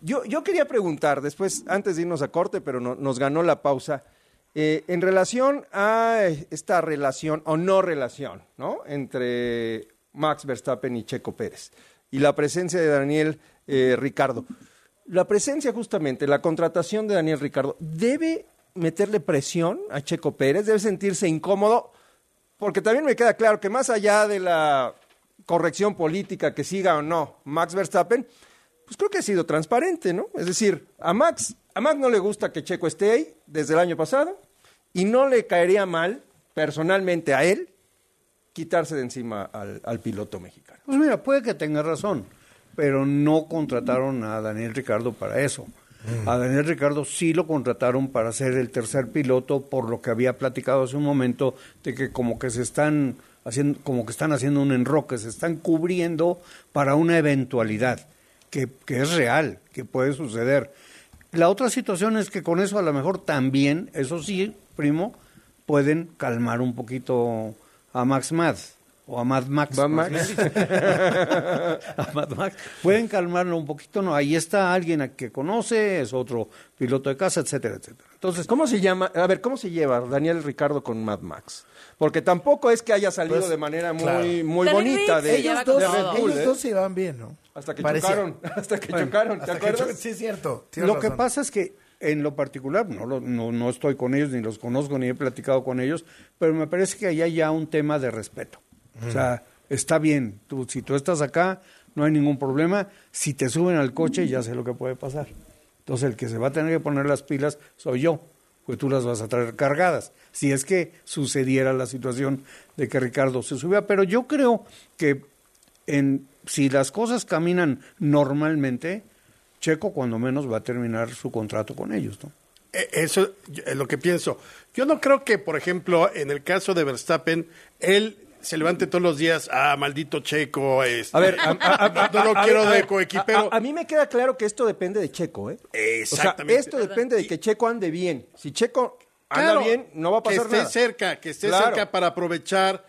Yo, yo quería preguntar, después, antes de irnos a corte, pero no- nos ganó la pausa, eh, en relación a esta relación o no relación, ¿no? Entre Max Verstappen y Checo Pérez y la presencia de Daniel eh, Ricardo. La presencia justamente, la contratación de Daniel Ricardo, ¿debe meterle presión a Checo Pérez? ¿Debe sentirse incómodo? Porque también me queda claro que más allá de la corrección política que siga o no Max Verstappen, pues creo que ha sido transparente, ¿no? Es decir, a Max, a Max no le gusta que Checo esté ahí desde el año pasado y no le caería mal, personalmente a él, quitarse de encima al, al piloto mexicano. Pues mira, puede que tenga razón, pero no contrataron a Daniel Ricardo para eso. A Daniel Ricardo sí lo contrataron para ser el tercer piloto, por lo que había platicado hace un momento, de que como que se están haciendo, como que están haciendo un enroque, se están cubriendo para una eventualidad que, que es real, que puede suceder. La otra situación es que con eso a lo mejor también, eso sí, primo, pueden calmar un poquito a Max Mad o a Mad Max. [LAUGHS] A Mad Max. Pueden calmarlo un poquito, no, ahí está alguien a que conoce, es otro piloto de casa, etcétera, etcétera. Entonces, ¿cómo se llama? A ver, ¿cómo se lleva Daniel Ricardo con Mad Max? Porque tampoco es que haya salido Pues, de manera muy, claro. muy Daniel bonita de, se lleva de Red. Bull, Ellos ¿eh? dos se llevan bien, ¿no? Hasta que Parecía. chocaron, [LAUGHS] hasta que Bueno, chocaron, ¿te acuerdas? cho- Sí, es cierto. tienes Lo que pasa es que en lo particular, no, lo- no, no estoy con ellos, ni los conozco, ni he platicado con ellos, pero me parece que ahí hay ya un tema de respeto. O sea, está bien, tú, si tú estás acá, no hay ningún problema. Si te suben al coche, ya sé lo que puede pasar. Entonces, el que se va a tener que poner las pilas soy yo, pues tú las vas a traer cargadas. Si es que sucediera la situación de que Ricardo se subiera. Pero yo creo que en, si las cosas caminan normalmente, Checo cuando menos va a terminar su contrato con ellos, ¿no? Eh, Eso es lo que pienso. Yo no creo que, por ejemplo, en el caso de Verstappen, él se levante todos los días, ah, maldito checo. Este, A ver, a, a- a- [LAUGHS] no lo a- quiero a- de a- coequipero. A, a mí me queda claro que esto depende de Checo, ¿eh? Exactamente. O sea, esto depende de que Checo ande bien. Si Checo anda Claro, bien, no va a pasar que esté nada. cerca, que esté Claro. cerca para aprovechar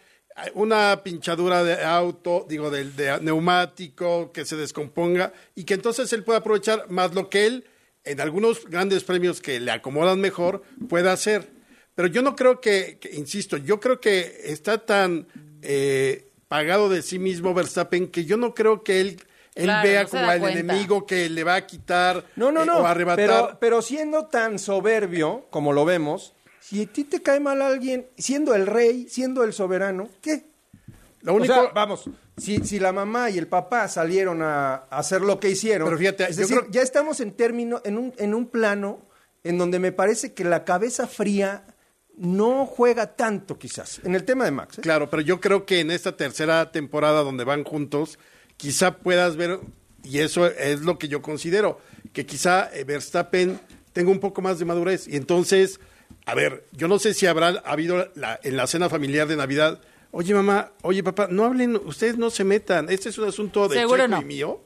una pinchadura de auto, digo, del de neumático, que se descomponga y que entonces él pueda aprovechar más lo que él, en algunos grandes premios que le acomodan mejor, pueda hacer. Pero yo no creo que, que- insisto, yo creo que está tan eh, pagado de sí mismo Verstappen que yo no creo que él, él Claro, vea no como cuenta. enemigo que le va a quitar No, no, eh, no. o arrebatar. Pero, pero siendo tan soberbio como lo vemos, si a ti te cae mal alguien, siendo el rey, siendo el soberano, ¿qué? Lo O único, sea, vamos, si, si la mamá y el papá salieron a, a hacer lo que hicieron, Pero fíjate, es decir, creo- ya estamos en término, en un, en un plano en donde me parece que la cabeza fría no juega tanto quizás, en el tema de Max. ¿eh? Claro, pero yo creo que en esta tercera temporada donde van juntos, quizá puedas ver, y eso es lo que yo considero, que quizá eh, Verstappen tenga un poco más de madurez. Y entonces, a ver, yo no sé si habrá habido la- en la cena familiar de Navidad, oye mamá, oye papá, no hablen, ustedes no se metan, este es un asunto de Seguro Checo no. y mío.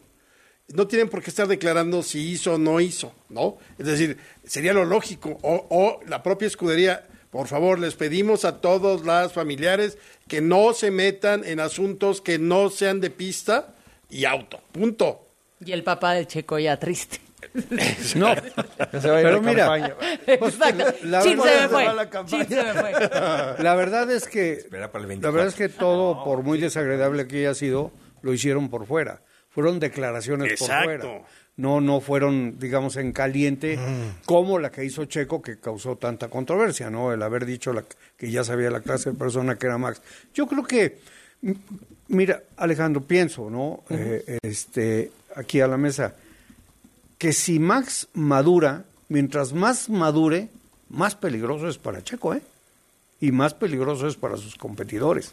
No tienen por qué estar declarando si hizo o no hizo, ¿no? Es decir, sería lo lógico. O, o la propia escudería, por favor, les pedimos a todos las familiares que no se metan en asuntos que no sean de pista y auto. Punto. Y el papá del Checo ya triste. [LAUGHS] No, Se va a ir pero mira, campaña. La Chin, se verdad- me fue. va la campaña. Chin, se me fue. La verdad es que Espera para el la 24. verdad es que todo, por muy desagradable que haya sido, lo hicieron por fuera. Fueron declaraciones Exacto. por fuera. No, no fueron, digamos, en caliente como la que hizo Checo que causó tanta controversia, ¿no? El haber dicho la- que ya sabía la clase de persona que era Max. Yo creo que Mira, Alejandro, pienso, ¿no? Eh, este, aquí a la mesa, que si Max madura, mientras más madure, más peligroso es para Checo, ¿eh? Y más peligroso es para sus competidores.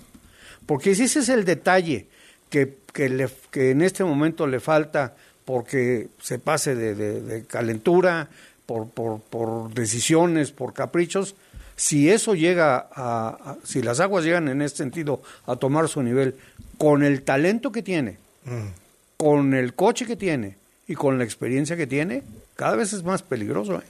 Porque si ese es el detalle que, que, le- que en este momento le falta porque se pase de, de- de calentura, por, por, por decisiones, por caprichos, si eso llega a, a- si las aguas llegan en este sentido a tomar su nivel, con el talento que tiene, con el coche que tiene y con la experiencia que tiene, cada vez es más peligroso. ¿eh?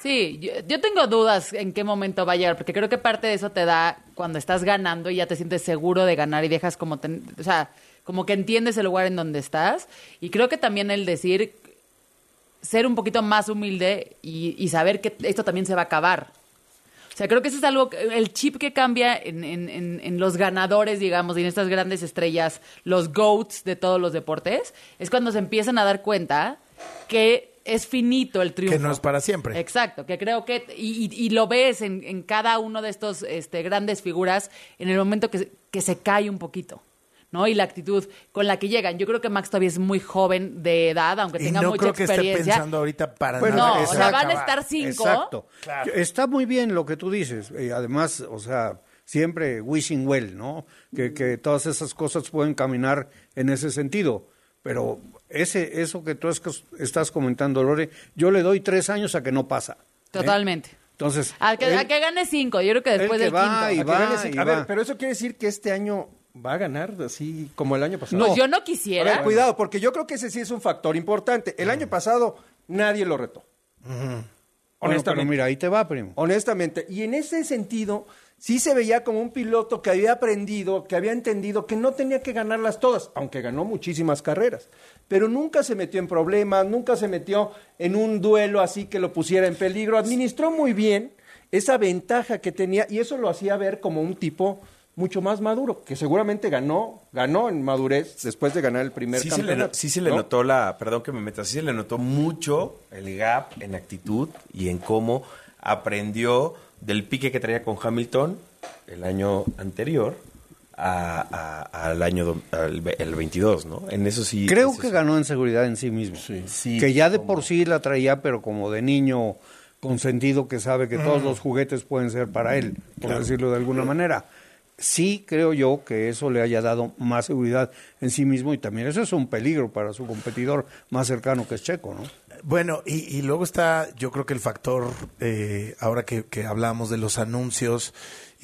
Sí, yo, yo tengo dudas en qué momento va a llegar, porque creo que parte de eso te da cuando estás ganando y ya te sientes seguro de ganar y dejas como, ten- o sea, como que entiendes el lugar en donde estás. Y creo que también el decir, ser un poquito más humilde y, y saber que esto también se va a acabar. O sea, creo que ese es algo, el chip que cambia en, en- en- en los ganadores, digamos, y en estas grandes estrellas, los GOATs de todos los deportes, es cuando se empiezan a dar cuenta que es finito el triunfo. Que no es para siempre. Exacto, que creo que, y, y- y lo ves en, en cada uno de estos este, grandes figuras en el momento que, que se cae un poquito. ¿No? Y la actitud con la que llegan. Yo creo que Max todavía es muy joven de edad, aunque Y tenga no mucha creo que esté pensando ahorita para nada. no, o sea, van a estar cinco. Exacto. Está muy bien lo que tú dices. Y además, o sea, siempre wishing well, ¿no? Que, que todas esas cosas pueden caminar en ese sentido. Pero ese, eso que tú es- estás comentando, Lore, yo le doy tres años a que no pasa. ¿eh? Totalmente. Entonces, A que, él- a que gane cinco, yo creo que después que del va quinto. y A que va gane, sí. y a va. ver, pero eso quiere decir que este año va a ganar así como el año pasado. Pues yo no A quisiera. ver, cuidado, porque yo creo que ese sí es un factor importante. El año pasado nadie lo retó. Bueno, honestamente. pero mira, ahí te va, primo. Honestamente. Y en ese sentido, sí se veía como un piloto que había aprendido, que había entendido que no tenía que ganarlas todas, aunque ganó muchísimas carreras. Pero nunca se metió en problemas, nunca se metió en un duelo así que lo pusiera en peligro. Administró muy bien esa ventaja que tenía y eso lo hacía ver como un tipo mucho más maduro, que seguramente ganó, ganó en madurez después de ganar el primer Sí se, le, campeonato. sí se le ¿no? notó la, perdón que me meta, sí se le notó mucho el gap en actitud y en cómo aprendió del pique que traía con Hamilton el año anterior a- a- al año do- al ve- el 22, ¿no? En eso sí. Creo eso que sí. ganó en seguridad en sí mismo. Sí, que ya de por sí la traía, pero como de niño consentido que sabe que todos Mm. los juguetes pueden ser para él, por Claro. decirlo de alguna manera. Sí creo yo que eso le haya dado más seguridad en sí mismo y también eso es un peligro para su competidor más cercano que es Checo, ¿no? Bueno, y, y luego está, yo creo que el factor, eh, ahora que, que hablamos de los anuncios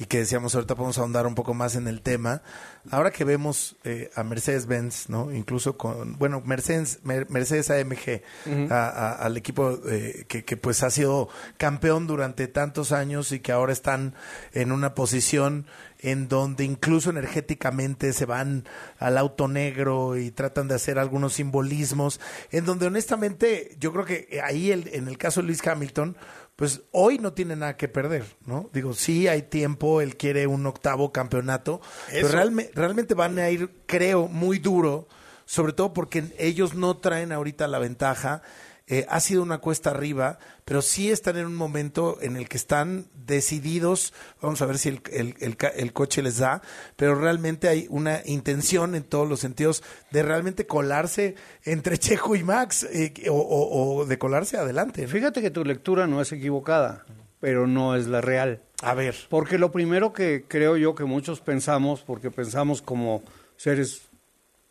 y que decíamos ahorita podemos ahondar un poco más en el tema, ahora que vemos eh, a Mercedes-Benz, ¿no? Incluso con, bueno, Mercedes, Mer- Mercedes AMG, Ujú. a- a- al equipo eh, que, que pues ha sido campeón durante tantos años y que ahora están en una posición en donde incluso energéticamente se van al auto negro y tratan de hacer algunos simbolismos, en donde honestamente yo creo que ahí el- en el caso de Luis Hamilton, pues hoy no tiene nada que perder, ¿no? Digo, sí hay tiempo, él quiere un octavo campeonato, pero realme- realmente van a ir, creo, muy duro, sobre todo porque ellos no traen ahorita la ventaja. Eh, ha sido una cuesta arriba, pero sí están en un momento en el que están decididos. Vamos a ver si el, el- el coche les da, pero realmente hay una intención en todos los sentidos de realmente colarse entre [LAUGHS] Checo y Max eh, o, o- o de colarse adelante. Fíjate que tu lectura no es equivocada, pero no es la real. A ver. Porque lo primero que creo yo que muchos pensamos, porque pensamos como seres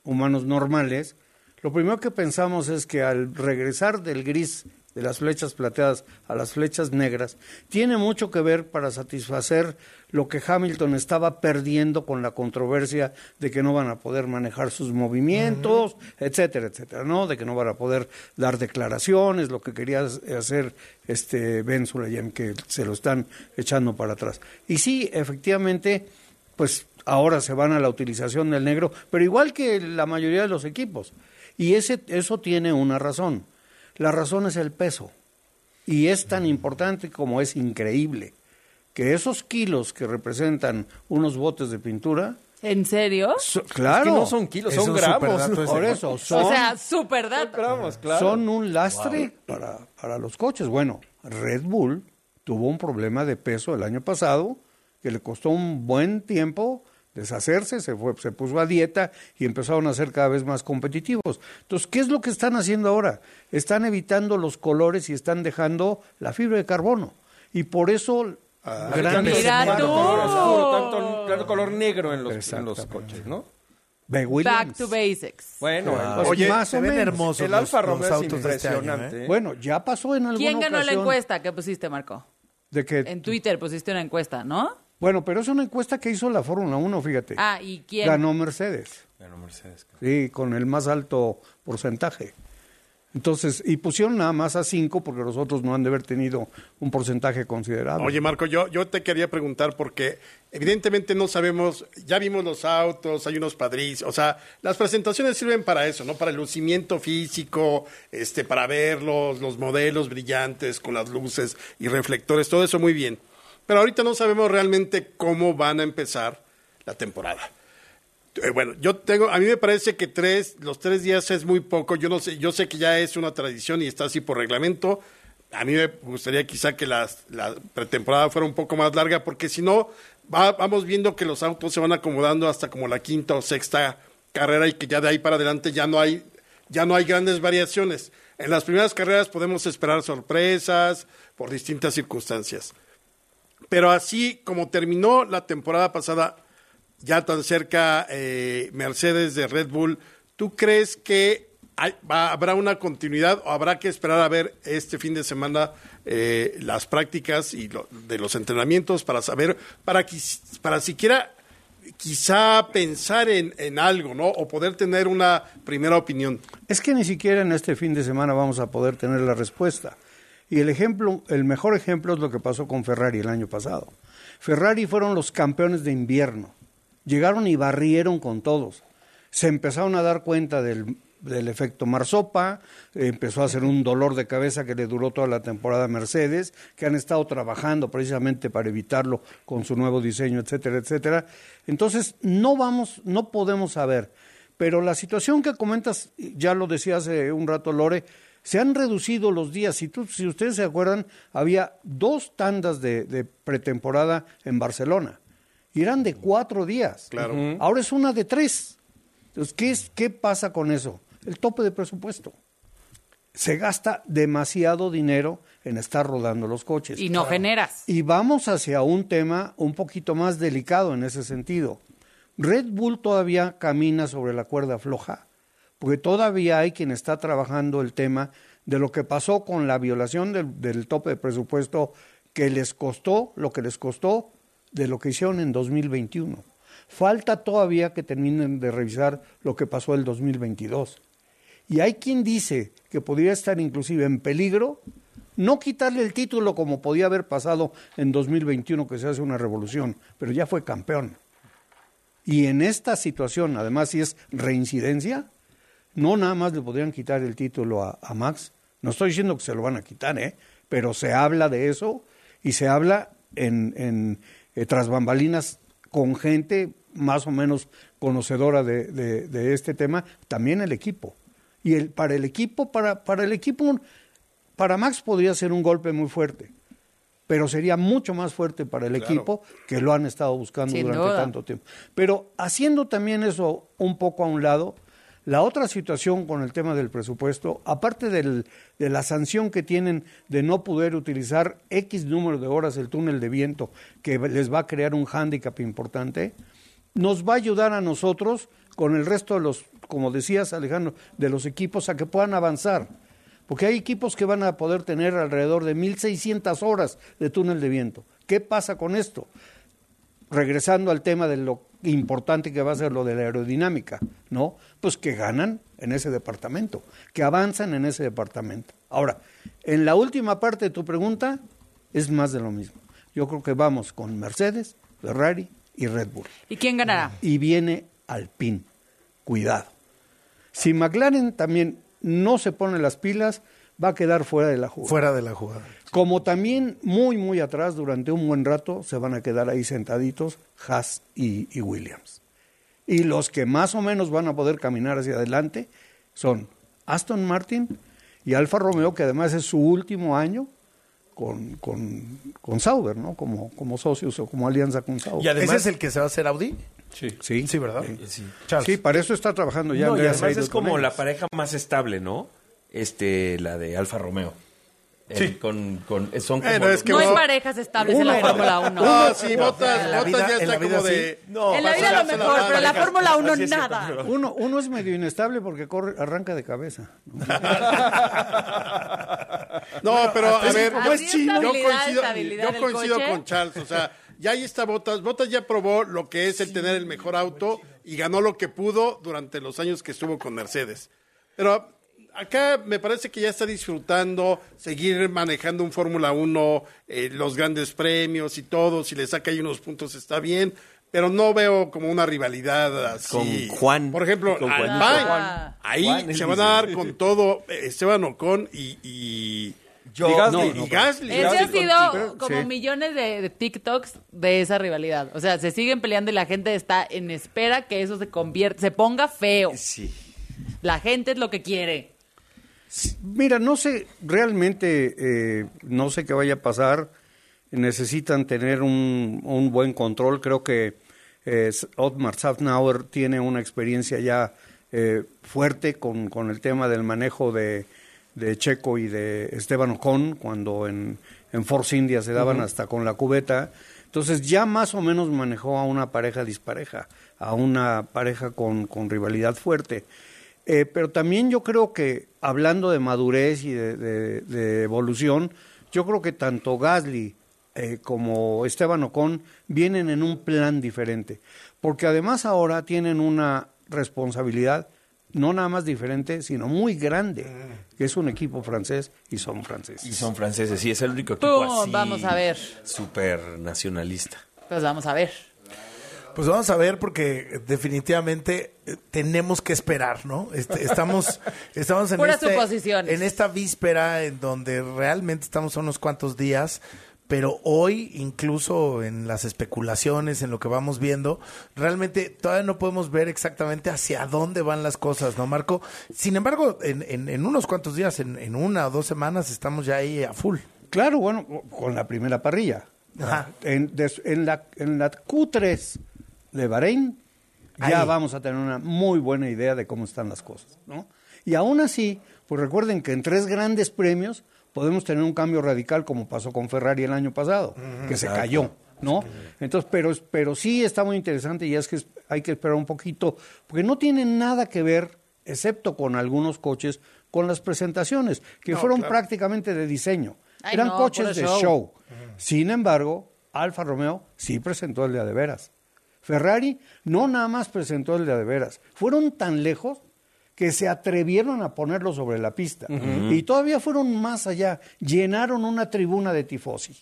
humanos normales, lo primero que pensamos es que al regresar del gris de las flechas plateadas a las flechas negras, tiene mucho que ver para satisfacer lo que Hamilton estaba perdiendo con la controversia de que no van a poder manejar sus movimientos, etcétera, etcétera, ¿no? De que no van a poder dar declaraciones, lo que quería hacer este Ben Sulayem, que se lo están echando para atrás. Y sí, efectivamente, pues ahora se van a la utilización del negro, pero igual que la mayoría de los equipos. Y ese, eso tiene una razón. La razón es el peso. Y es tan importante como es increíble que esos kilos que representan unos botes de pintura, ¿En serio? claro, que no son kilos, son gramos. Por eso, son, o sea, super dato. gramos, claro. son un lastre para, para los coches. Bueno, Red Bull tuvo un problema de peso el año pasado que le costó un buen tiempo deshacerse, se, fue, se puso a dieta y empezaron a ser cada vez más competitivos. Entonces, ¿qué es lo que están haciendo ahora? Están evitando los colores y están dejando la fibra de carbono. Y por eso Ah, grandes Mira tú. color oscuro, tanto, tanto color negro en los, en los coches, ¿no? Back to basics. Bueno, Pues oye, más se o ven menos. hermosos el los- Alfa Romeo es autos este año, impresionante. ¿eh? Bueno, ya pasó en alguna ¿Quién ganó la encuesta que pusiste, Marco? De En Twitter pusiste una encuesta, ¿no? Bueno, pero es una encuesta que hizo la Fórmula 1, fíjate. Ah, ¿y quién? Ganó Mercedes. Ganó Mercedes. Sí, con el más alto porcentaje. Entonces, y pusieron nada más a 5 porque los otros no han de haber tenido un porcentaje considerable. Oye, Marco, yo, yo te quería preguntar porque evidentemente no sabemos, ya vimos los autos, hay unos padris, o sea, las presentaciones sirven para eso, ¿no? Para el lucimiento físico, este, para verlos, los modelos brillantes con las luces y reflectores, todo eso muy bien. Pero ahorita no sabemos realmente cómo van a empezar la temporada. Eh, bueno, yo tengo, a mí me parece que tres, los tres días es muy poco. Yo no sé, yo sé que ya es una tradición y está así por reglamento. A mí me gustaría quizá que la pretemporada fuera un poco más larga, porque si no, va- vamos viendo que los autos se van acomodando hasta como la quinta o sexta carrera y que ya de ahí para adelante ya no hay, ya no hay grandes variaciones. En las primeras carreras podemos esperar sorpresas por distintas circunstancias. Pero así como terminó la temporada pasada, ya tan cerca eh, Mercedes de Red Bull, ¿tú crees que hay- va- habrá una continuidad o habrá que esperar a ver este fin de semana eh, las prácticas y lo- de los entrenamientos para saber, para, para siquiera quizá pensar en, en algo, ¿no? O poder tener una primera opinión. Es que ni siquiera en este fin de semana vamos a poder tener la respuesta. Y el ejemplo, el mejor ejemplo es lo que pasó con Ferrari el año pasado. Ferrari fueron los campeones de invierno. Llegaron y barrieron con todos. Se empezaron a dar cuenta del, del efecto Marsopa, empezó a hacer un dolor de cabeza que le duró toda la temporada a Mercedes, que han estado trabajando precisamente para evitarlo con su nuevo diseño, etcétera, etcétera. Entonces, no vamos, no podemos saber. Pero la situación que comentas, ya lo decía hace un rato Lore, se han reducido los días. Si, tú, si ustedes se acuerdan, había dos tandas de, de pretemporada en Barcelona. Y eran de cuatro días. Claro. Ahora es una de tres. Entonces, ¿qué, es, ¿qué pasa con eso? El tope de presupuesto. Se gasta demasiado dinero en estar rodando los coches. Y no generas. Y vamos hacia un tema un poquito más delicado en ese sentido. Red Bull todavía camina sobre la cuerda floja, porque todavía hay quien está trabajando el tema de lo que pasó con la violación del, del tope de presupuesto que les costó lo que les costó de lo que hicieron en 2021. Falta todavía que terminen de revisar lo que pasó el 2022. Y hay quien dice que podría estar inclusive en peligro no quitarle el título como podía haber pasado en 2021 que se hace una revolución, pero ya fue campeón. Y en esta situación, además si es reincidencia, no nada más le podrían quitar el título a, a Max. No estoy diciendo que se lo van a quitar, ¿eh? pero se habla de eso y se habla en, en eh, tras bambalinas con gente más o menos conocedora de, de- de este tema, también el equipo. Y el, para el equipo, para, para el equipo, para Max podría ser un golpe muy fuerte, pero sería mucho más fuerte para el Claro. equipo que lo han estado buscando Sin durante duda. tanto tiempo. Pero haciendo también eso un poco a un lado, la otra situación con el tema del presupuesto, aparte de la sanción que tienen de no poder utilizar X número de horas el túnel de viento, que les va a crear un hándicap importante, nos va a ayudar a nosotros con el resto de los, como decías Alejandro, de los equipos a que puedan avanzar. Porque hay equipos que van a poder tener alrededor de 1.600 horas de túnel de viento. ¿Qué pasa con esto? Regresando al tema de lo importante que va a ser lo de la aerodinámica, ¿no? Pues que ganan en ese departamento, que avanzan en ese departamento. Ahora, en la última parte de tu pregunta es más de lo mismo. Yo creo que vamos con Mercedes, Ferrari y Red Bull. ¿Y quién ganará? Y viene Alpine. Cuidado. Si McLaren también no se pone las pilas, va a quedar fuera de la jugada. Fuera de la jugada. Como también muy, muy atrás, durante un buen rato, se van a quedar ahí sentaditos Haas y, y Williams. Y los que más o menos van a poder caminar hacia adelante son Aston Martin y Alfa Romeo, que además es su último año con, con, con Sauber, ¿no? Como, como socios o como alianza con Sauber. ¿Y además es el que se va a hacer Audi? Sí, sí, Sí, ¿verdad? Sí. Sí, para eso está trabajando ya No, y Andrea además es como la pareja más estable, ¿no? Este, la de Alfa Romeo. Sí. Eh, con, con, son como Bueno, es que no hay parejas estables en la Fórmula 1. No, sí, Botas, En la Botas vida- ya en está la vida como sí. de... No, en la vida lo mejor, pero en la. Fórmula 1 Así es cierto, nada. pero- Uno, uno es medio inestable porque corre, arranca de cabeza. ¿no? [LAUGHS] Pero a ver, como es chino. yo coincido, estabilidad yo coincido con Charles, o sea, ya ahí está Botas, Botas ya probó lo que es el tener el mejor auto y ganó lo que pudo durante los años que estuvo con Mercedes. Pero acá me parece que ya está disfrutando seguir manejando un Fórmula 1, eh, los grandes premios y todo, si le saca ahí unos puntos está bien, pero no veo como una rivalidad así. Con Juan. Por ejemplo, Con Juan. ahí Juan, se van a dar con todo eh, Esteban Ocon y... y Yo- y Gasly, no, y no, Gasly, Ese Gasly ha sido como sí. millones de, de TikToks de esa rivalidad. O sea, se siguen peleando y la gente está en espera que eso se convierta, se ponga feo. Sí. La gente es lo que quiere. Mira, no sé, realmente eh, no sé qué vaya a pasar. Necesitan tener un, un buen control. Creo que eh, Otmar Safnauer tiene una experiencia ya eh, fuerte con, con el tema del manejo de, de Checo y de Esteban Ocon, cuando en, en Force India se daban hasta con la cubeta. Entonces ya más o menos manejó a una pareja dispareja, a una pareja con, con rivalidad fuerte. Eh, pero también yo creo que, hablando de madurez y de, de- de evolución, yo creo que tanto Gasly eh, como Esteban Ocon vienen en un plan diferente. Porque además ahora tienen una responsabilidad no nada más diferente, sino muy grande, que es un equipo francés y son franceses. Y son franceses, sí, es el único equipo Pum, así. vamos a ver. Súper nacionalista. Pues vamos a ver. Pues vamos a ver porque definitivamente eh, tenemos que esperar, ¿no? Este, estamos, [LAUGHS] estamos en, este- en esta víspera en donde realmente estamos a unos cuantos días, pero hoy incluso en las especulaciones, en lo que vamos viendo, realmente todavía no podemos ver exactamente hacia dónde van las cosas, ¿no, Marco? Sin embargo, en, en- en unos cuantos días, en, en una o dos semanas, estamos ya ahí a full. Claro, bueno, con la primera parrilla. Ajá. En, des- en la, en la Q3 de Bahrein ya Ahí. vamos a tener una muy buena idea de cómo están las cosas, ¿no? Y aún así, pues recuerden que en tres grandes premios podemos tener un cambio radical como pasó con Ferrari el año pasado, que se cayó, ¿no? Entonces, pero, pero sí está muy interesante y es que hay que esperar un poquito, porque no tiene nada que ver, excepto con algunos coches, con las presentaciones, que No, fueron claro. prácticamente de diseño. Ay, Eran no, coches de show. show. Sin embargo, Alfa Romeo sí presentó el de a de veras. Ferrari no nada más presentó el de a de veras. Fueron tan lejos que se atrevieron a ponerlo sobre la pista. Y todavía fueron más allá. Llenaron una tribuna de tifosi.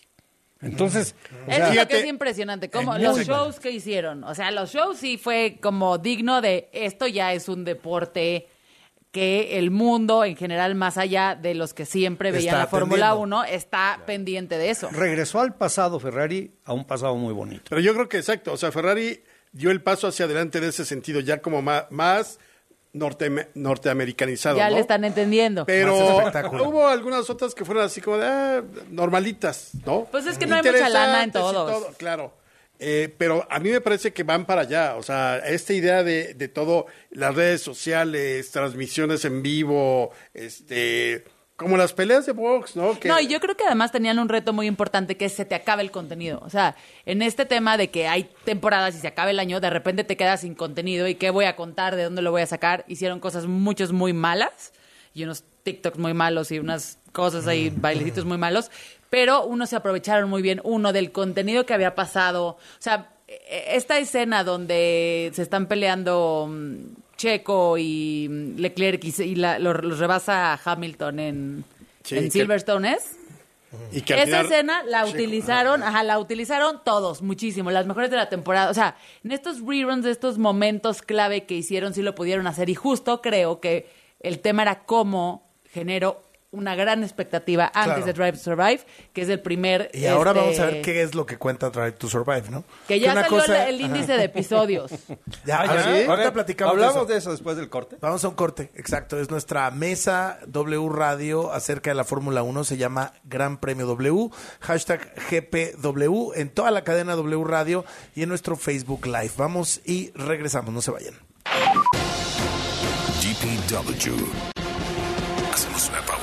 Entonces, o Eso sea, es lo que es impresionante, como los shows que hicieron. O sea, los shows sí fue como digno de esto ya es un deporte que el mundo en general, más allá de los que siempre veían Está la Fórmula atendiendo. 1, está pendiente de eso. regresó al pasado Ferrari, a un pasado muy bonito. Pero yo creo que exacto, o sea, Ferrari dio el paso hacia adelante en ese sentido, ya como más, más norte, norteamericanizado. Ya ¿no? le están entendiendo. Pero hubo algunas otras que fueron así como de, ah, normalitas, ¿no? Pues es que no hay mucha lana en Interesantes y todos. todo, claro. Eh, pero a mí me parece que van para allá. O sea, esta idea de, de todo, las redes sociales, transmisiones en vivo, este, como las peleas de box, ¿no? Que, No, y yo creo que además tenían un reto muy importante que es se te acaba el contenido. O sea, en este tema de que hay temporadas y se acaba el año, de repente te quedas sin contenido y qué voy a contar, de dónde lo voy a sacar. Hicieron cosas muchos muy malas y unos TikToks muy malos y unas cosas ahí, bailecitos muy malos, pero unos se aprovecharon muy bien, uno del contenido que había pasado. O sea, e- esta escena donde se están peleando mm, Checo y mm, Leclerc y, y la- lo- los rebasa Hamilton en, Sí, en que- Silverstone es. y que Esa final- escena la utilizaron, ajá, la utilizaron todos, muchísimo, las mejores de la temporada. O sea, en estos reruns, de estos momentos clave que hicieron, sí lo pudieron hacer. Y justo creo que el tema era cómo genero una gran expectativa antes Claro. de Drive to Survive, que es el primer... Y ahora este, vamos a ver qué es lo que cuenta Drive to Survive, ¿no? Que ya una salió cosa- el, el índice de episodios. [LAUGHS] Ya, Ah, ¿Sí? ahorita Ahora, platicamos ¿hablamos de de eso. eso después del corte? Vamos a un corte, exacto. Es nuestra mesa W Radio acerca de la Fórmula 1. Se llama Gran Premio W. Hashtag GPW en toda la cadena W Radio y en nuestro Facebook Live. Vamos y regresamos. No se vayan. GPW.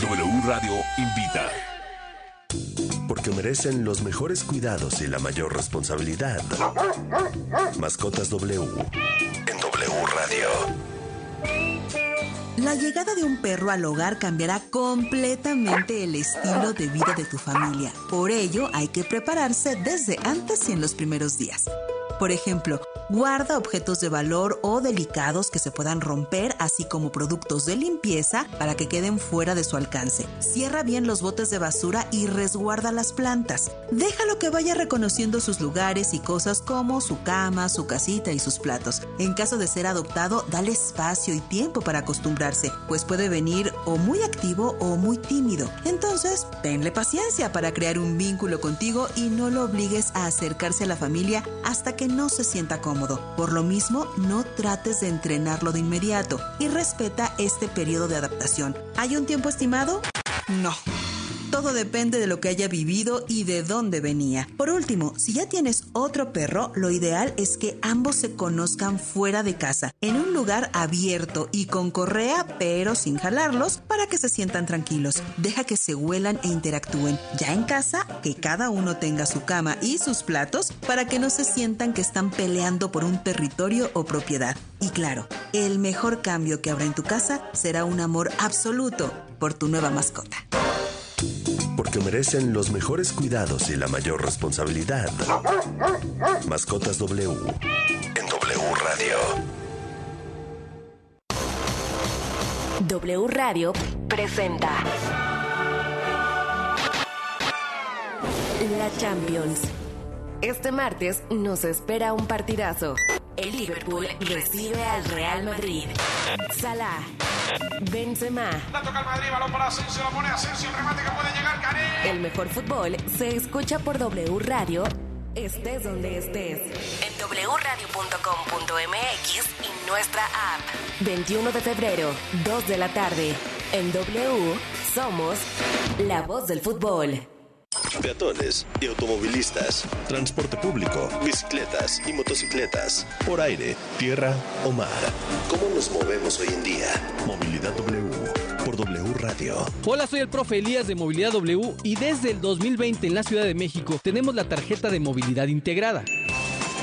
W Radio invita. Porque merecen los mejores cuidados y la mayor responsabilidad. Mascotas W. En W Radio. La llegada de un perro al hogar cambiará completamente el estilo de vida de tu familia. Por ello, hay que prepararse desde antes y en los primeros días. Por ejemplo, guarda objetos de valor o delicados que se puedan romper, así como productos de limpieza para que queden fuera de su alcance. Cierra bien los botes de basura y resguarda las plantas. Déjalo que vaya reconociendo sus lugares y cosas como su cama, su casita y sus platos. En caso de ser adoptado, dale espacio y tiempo para acostumbrarse, pues puede venir o muy activo o muy tímido. Entonces, tenle paciencia para crear un vínculo contigo y no lo obligues a acercarse a la familia hasta que no se sienta cómodo. Por lo mismo, no trates de entrenarlo de inmediato y respeta este periodo de adaptación. ¿Hay un tiempo estimado? No. Todo depende de lo que haya vivido y de dónde venía. Por último, si ya tienes otro perro, lo ideal es que ambos se conozcan fuera de casa, en un lugar abierto y con correa, pero sin jalarlos, para que se sientan tranquilos. Deja que se huelan e interactúen. Ya en casa, que cada uno tenga su cama y sus platos para que no se sientan que están peleando por un territorio o propiedad. Y claro, el mejor cambio que habrá en tu casa será un amor absoluto por tu nueva mascota. Porque merecen los mejores cuidados y la mayor responsabilidad. Mascotas W. En W Radio. W Radio presenta La Champions. Este martes nos espera un partidazo. El Liverpool recibe al Real Madrid. Salah, Benzema. La toca el Madrid, balón para Asensio, la pone Asensio, el remate que puede llegar, Cané. El mejor fútbol se escucha por W Radio, estés donde estés. En wradio.com.mx y nuestra app. 21 de febrero, 2 de la tarde. En W somos la voz del fútbol. Peatones y automovilistas, transporte público, bicicletas y motocicletas, por aire, tierra o mar. ¿Cómo nos movemos hoy en día? Movilidad W por W Radio. Hola, soy el profe Elías de Movilidad W y desde el 2020 en la Ciudad de México tenemos la tarjeta de movilidad integrada.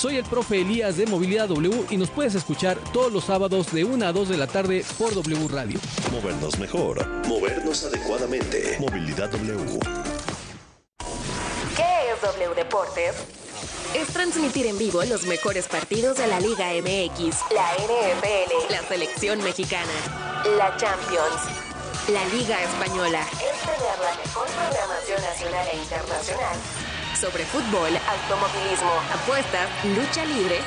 Soy el profe Elías de Movilidad W y nos puedes escuchar todos los sábados de 1 a 2 de la tarde por W Radio. Movernos mejor, movernos adecuadamente. Movilidad W. ¿Qué es W Deportes? Es transmitir en vivo los mejores partidos de la Liga MX, la NFL, la selección mexicana, la Champions, la Liga Española. Es tener la mejor programación nacional e internacional sobre fútbol, automovilismo, apuestas, lucha libre,